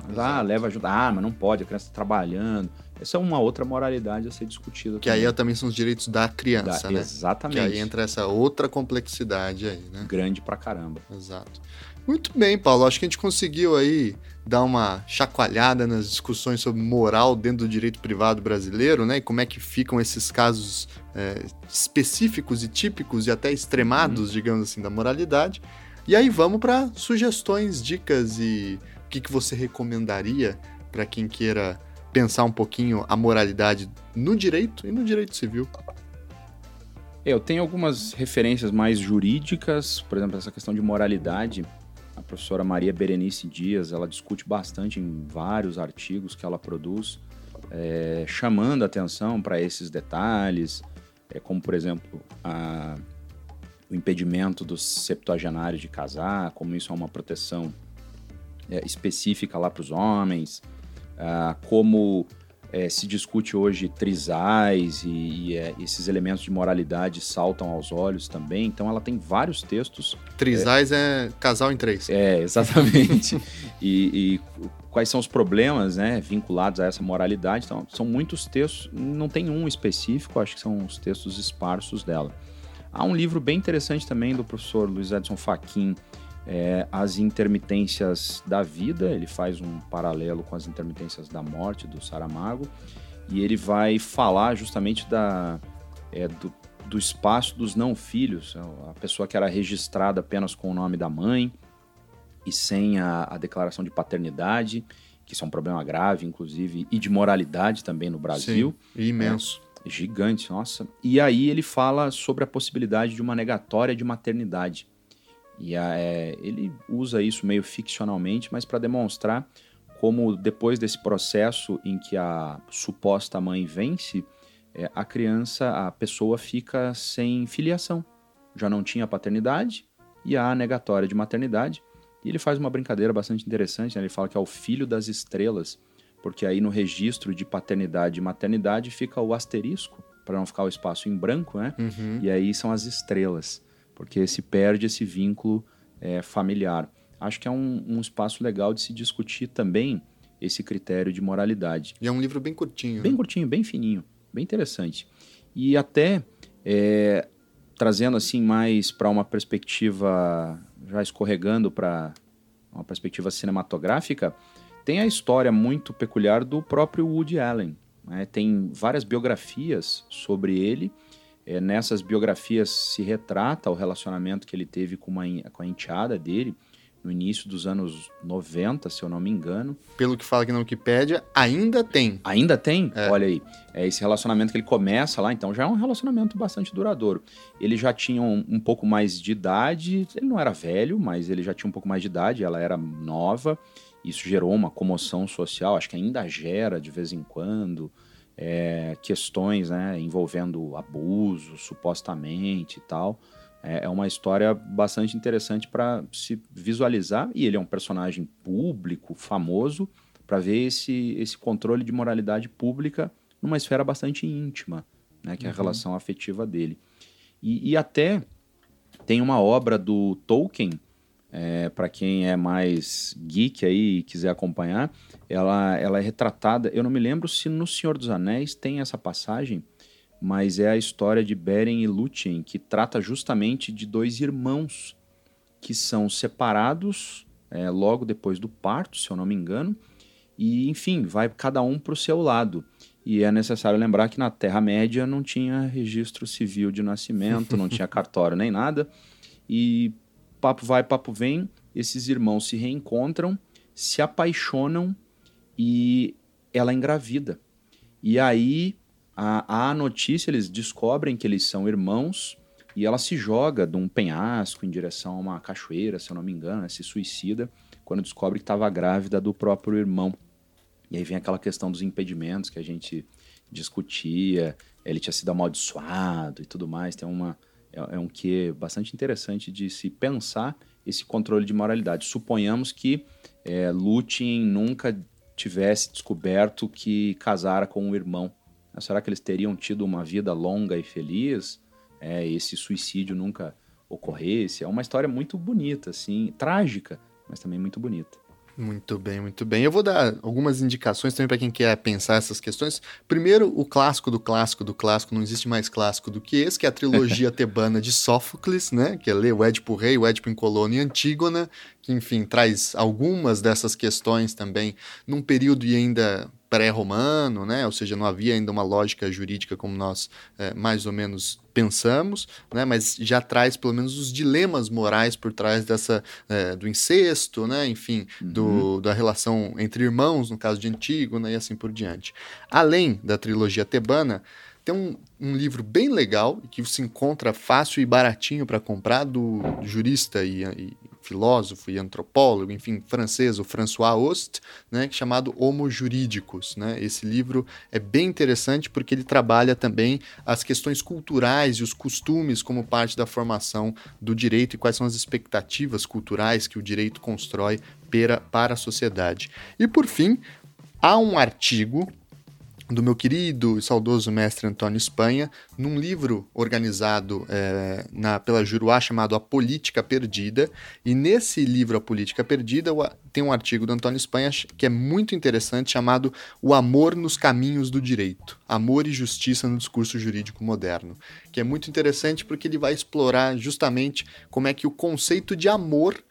[SPEAKER 2] Ah,
[SPEAKER 1] Exato.
[SPEAKER 2] leva ajuda. Ah, mas não pode, a criança está trabalhando. Essa é uma outra moralidade a ser discutida.
[SPEAKER 1] Que aí
[SPEAKER 2] também.
[SPEAKER 1] também são os direitos da criança,
[SPEAKER 2] Da-
[SPEAKER 1] né?
[SPEAKER 2] Exatamente.
[SPEAKER 1] Que aí entra essa outra complexidade aí, né?
[SPEAKER 2] Grande pra caramba.
[SPEAKER 1] Exato. Muito bem, Paulo. Acho que a gente conseguiu aí dar uma chacoalhada nas discussões sobre moral dentro do direito privado brasileiro, né? E como é que ficam esses casos é, específicos e típicos e até extremados, digamos assim, da moralidade. E aí vamos para sugestões, dicas e o que, que você recomendaria para quem queira pensar um pouquinho a moralidade no direito e no direito civil.
[SPEAKER 2] Eu tenho algumas referências mais jurídicas, por exemplo, essa questão de moralidade. A professora Maria Berenice Dias, ela discute bastante em vários artigos que ela produz, é, chamando atenção para esses detalhes, é, como, por exemplo, a- o impedimento dos septuagenários de casar, como isso é uma proteção é, específica lá para os homens, ah, como é, se discute hoje trisais e, e, é, esses elementos de moralidade saltam aos olhos também. Então ela tem vários textos.
[SPEAKER 1] Trisais é, casal em três.
[SPEAKER 2] É, exatamente. e, e quais são os problemas né, vinculados a essa moralidade. Então, são muitos textos, não tem um específico, acho que são os textos esparsos dela. Há um livro bem interessante também do professor Luiz Edson Fachin, é, As Intermitências da Vida. Ele faz um paralelo com as intermitências da morte do Saramago. E ele vai falar justamente da, é, do, do espaço dos não filhos, a pessoa que era registrada apenas com o nome da mãe e sem a, a declaração de paternidade, que isso é um problema grave, inclusive, e de moralidade também no Brasil
[SPEAKER 1] Sim, imenso.
[SPEAKER 2] gigante, nossa. E aí ele fala sobre a possibilidade de uma negatória de maternidade. E a- é, ele usa isso meio ficcionalmente, mas para demonstrar como depois desse processo em que a suposta mãe vence, é, a criança, a pessoa fica sem filiação. Já não tinha paternidade e há a negatória de maternidade. E ele faz uma brincadeira bastante interessante, né? ele fala que é o filho das estrelas, porque aí no registro de paternidade e maternidade fica o asterisco, para não ficar o espaço em branco, né?
[SPEAKER 1] Uhum.
[SPEAKER 2] E aí são as estrelas, porque se perde esse vínculo é, familiar. Acho que é um, um espaço legal de se discutir também esse critério de moralidade.
[SPEAKER 1] E é um livro bem curtinho.
[SPEAKER 2] Bem
[SPEAKER 1] né?
[SPEAKER 2] curtinho, bem fininho, bem interessante. E até é, trazendo assim mais para uma perspectiva, já escorregando para uma perspectiva cinematográfica, tem a história muito peculiar do próprio Woody Allen. né? Tem várias biografias sobre ele. É, nessas biografias se retrata o relacionamento que ele teve com, uma, com a enteada dele, no início dos anos 90, se eu não me engano.
[SPEAKER 1] Pelo que fala aqui na Wikipédia, ainda tem.
[SPEAKER 2] Ainda tem? É. Olha aí. É esse relacionamento que ele começa lá, então já é um relacionamento bastante duradouro. Ele já tinha um, um pouco mais de idade, ele não era velho, mas ele já tinha um pouco mais de idade, ela era nova. Isso gerou uma comoção social, acho que ainda gera de vez em quando. É, questões né, envolvendo abuso, supostamente e tal. É, é uma história bastante interessante para se visualizar, e ele é um personagem público, famoso, para ver esse, esse controle de moralidade pública numa esfera bastante íntima, né, que é a uhum. relação afetiva dele. E, e, até tem uma obra do Tolkien, é, para quem é mais geek aí e quiser acompanhar, ela, ela é retratada. Eu não me lembro se no Senhor dos Anéis tem essa passagem, mas é a história de Beren e Lúthien, que trata justamente de dois irmãos que são separados é, logo depois do parto, se eu não me engano, e enfim, vai cada um para o seu lado. E é necessário lembrar que na Terra-média não tinha registro civil de nascimento, não tinha cartório nem nada, e papo vai, papo vem, esses irmãos se reencontram, se apaixonam e ela engravida. E aí a, a notícia, eles descobrem que eles são irmãos e ela se joga de um penhasco em direção a uma cachoeira, se eu não me engano, se suicida, quando descobre que estava grávida do próprio irmão. E aí vem aquela questão dos impedimentos que a gente discutia, ele tinha sido amaldiçoado e tudo mais. Tem uma, é, é um que bastante interessante de se pensar esse controle de moralidade. Suponhamos que é, Lúthien nunca tivesse descoberto que casara com um irmão Será que eles teriam tido uma vida longa e feliz? É, esse suicídio nunca ocorresse? É uma história muito bonita, assim, trágica, mas também muito bonita.
[SPEAKER 1] Muito bem, muito bem. Eu vou dar algumas indicações também para quem quer pensar essas questões. Primeiro, o clássico do clássico do clássico, não existe mais clássico do que esse, que é a trilogia tebana de Sófocles, né? Que é ler o Édipo Rei, o Édipo em Colônia e Antígona, que, enfim, traz algumas dessas questões também num período e ainda pré-romano, né? ou seja, não havia ainda uma lógica jurídica como nós é, mais ou menos pensamos, né? mas já traz pelo menos os dilemas morais por trás dessa é, do incesto, né? enfim, uhum. do, da relação entre irmãos, no caso de Antígona e assim por diante. Além da trilogia tebana, tem um, um livro bem legal que se encontra fácil e baratinho para comprar do jurista e, e, filósofo e antropólogo, enfim, francês, o François Ost, né, chamado Homo Jurídicos. Né? Esse livro é bem interessante porque ele trabalha também as questões culturais e os costumes como parte da formação do direito e quais são as expectativas culturais que o direito constrói para, para a sociedade. E por fim, há um artigo do meu querido e saudoso mestre Antônio Espanha, num livro organizado é, na, pela Juruá chamado A Política Perdida. E nesse livro, A Política Perdida, tem um artigo do Antônio Espanha que é muito interessante, chamado O Amor nos Caminhos do Direito. Amor e Justiça no Discurso Jurídico Moderno. Que é muito interessante porque ele vai explorar justamente como é que o conceito de amor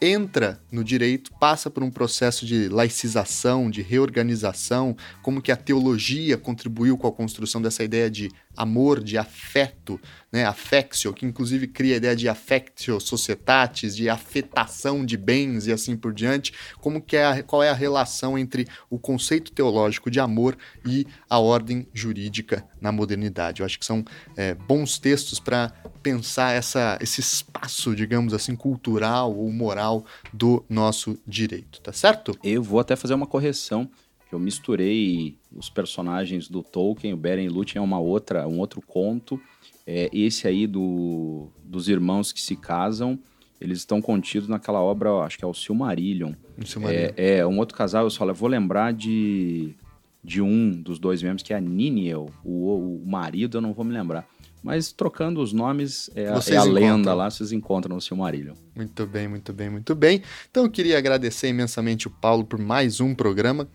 [SPEAKER 1] entra no direito, passa por um processo de laicização, de reorganização, como que a teologia contribuiu com a construção dessa ideia de amor, de afeto, né, affectio, que inclusive cria a ideia de affectio societatis, de afetação de bens e assim por diante, como que é a, qual é a relação entre o conceito teológico de amor e a ordem jurídica na modernidade. Eu acho que são é, bons textos para pensar essa, esse espaço, digamos assim, cultural ou moral do nosso direito, tá certo?
[SPEAKER 2] Eu vou até fazer uma correção eu misturei os personagens do Tolkien, o Beren e Lúthien é uma outra, um outro conto. É, esse aí do, dos irmãos que se casam, eles estão contidos naquela obra, acho que é o Silmarillion. O Silmarillion. É, é, um outro casal, eu só vou lembrar de, de um dos dois membros, que é a Niniel. O, o marido eu não vou me lembrar. Mas trocando os nomes, é, a, é a lenda lá, vocês encontram no Silmarillion.
[SPEAKER 1] Muito bem, muito bem, muito bem. Então eu queria agradecer imensamente o Paulo por mais um programa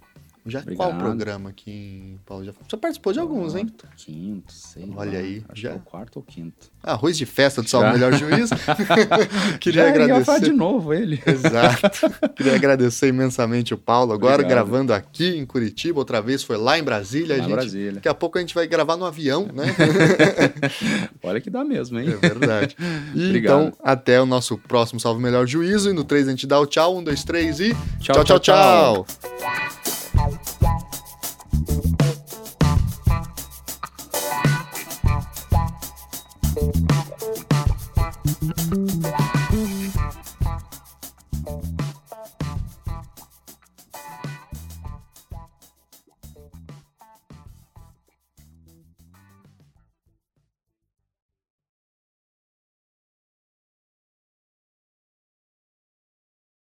[SPEAKER 1] Já
[SPEAKER 2] Obrigado.
[SPEAKER 1] qual programa aqui, Paulo? Já, já participou de alguns, hein?
[SPEAKER 2] Quarto, quinto, sei
[SPEAKER 1] Olha
[SPEAKER 2] lá.
[SPEAKER 1] aí, já.
[SPEAKER 2] é o quarto ou quinto.
[SPEAKER 1] Arroz de festa do Salve. Melhor Juízo. Queria
[SPEAKER 2] Já ia falar
[SPEAKER 1] agradecer.
[SPEAKER 2] de novo ele.
[SPEAKER 1] Exato. Queria agradecer imensamente o Paulo. Agora
[SPEAKER 2] Obrigado.
[SPEAKER 1] gravando aqui em Curitiba, outra vez foi lá em Brasília.
[SPEAKER 2] Lá em
[SPEAKER 1] gente,
[SPEAKER 2] Brasília.
[SPEAKER 1] Daqui a pouco a gente vai gravar no avião, né?
[SPEAKER 2] Olha que dá mesmo, hein?
[SPEAKER 1] É verdade. E
[SPEAKER 2] Obrigado.
[SPEAKER 1] então, até o nosso próximo Salve Melhor Juízo. E no 3 a gente dá o tchau. Um, dois, três e.
[SPEAKER 2] Tchau,
[SPEAKER 1] tchau,
[SPEAKER 2] tchau,
[SPEAKER 1] tchau.
[SPEAKER 3] Tchau.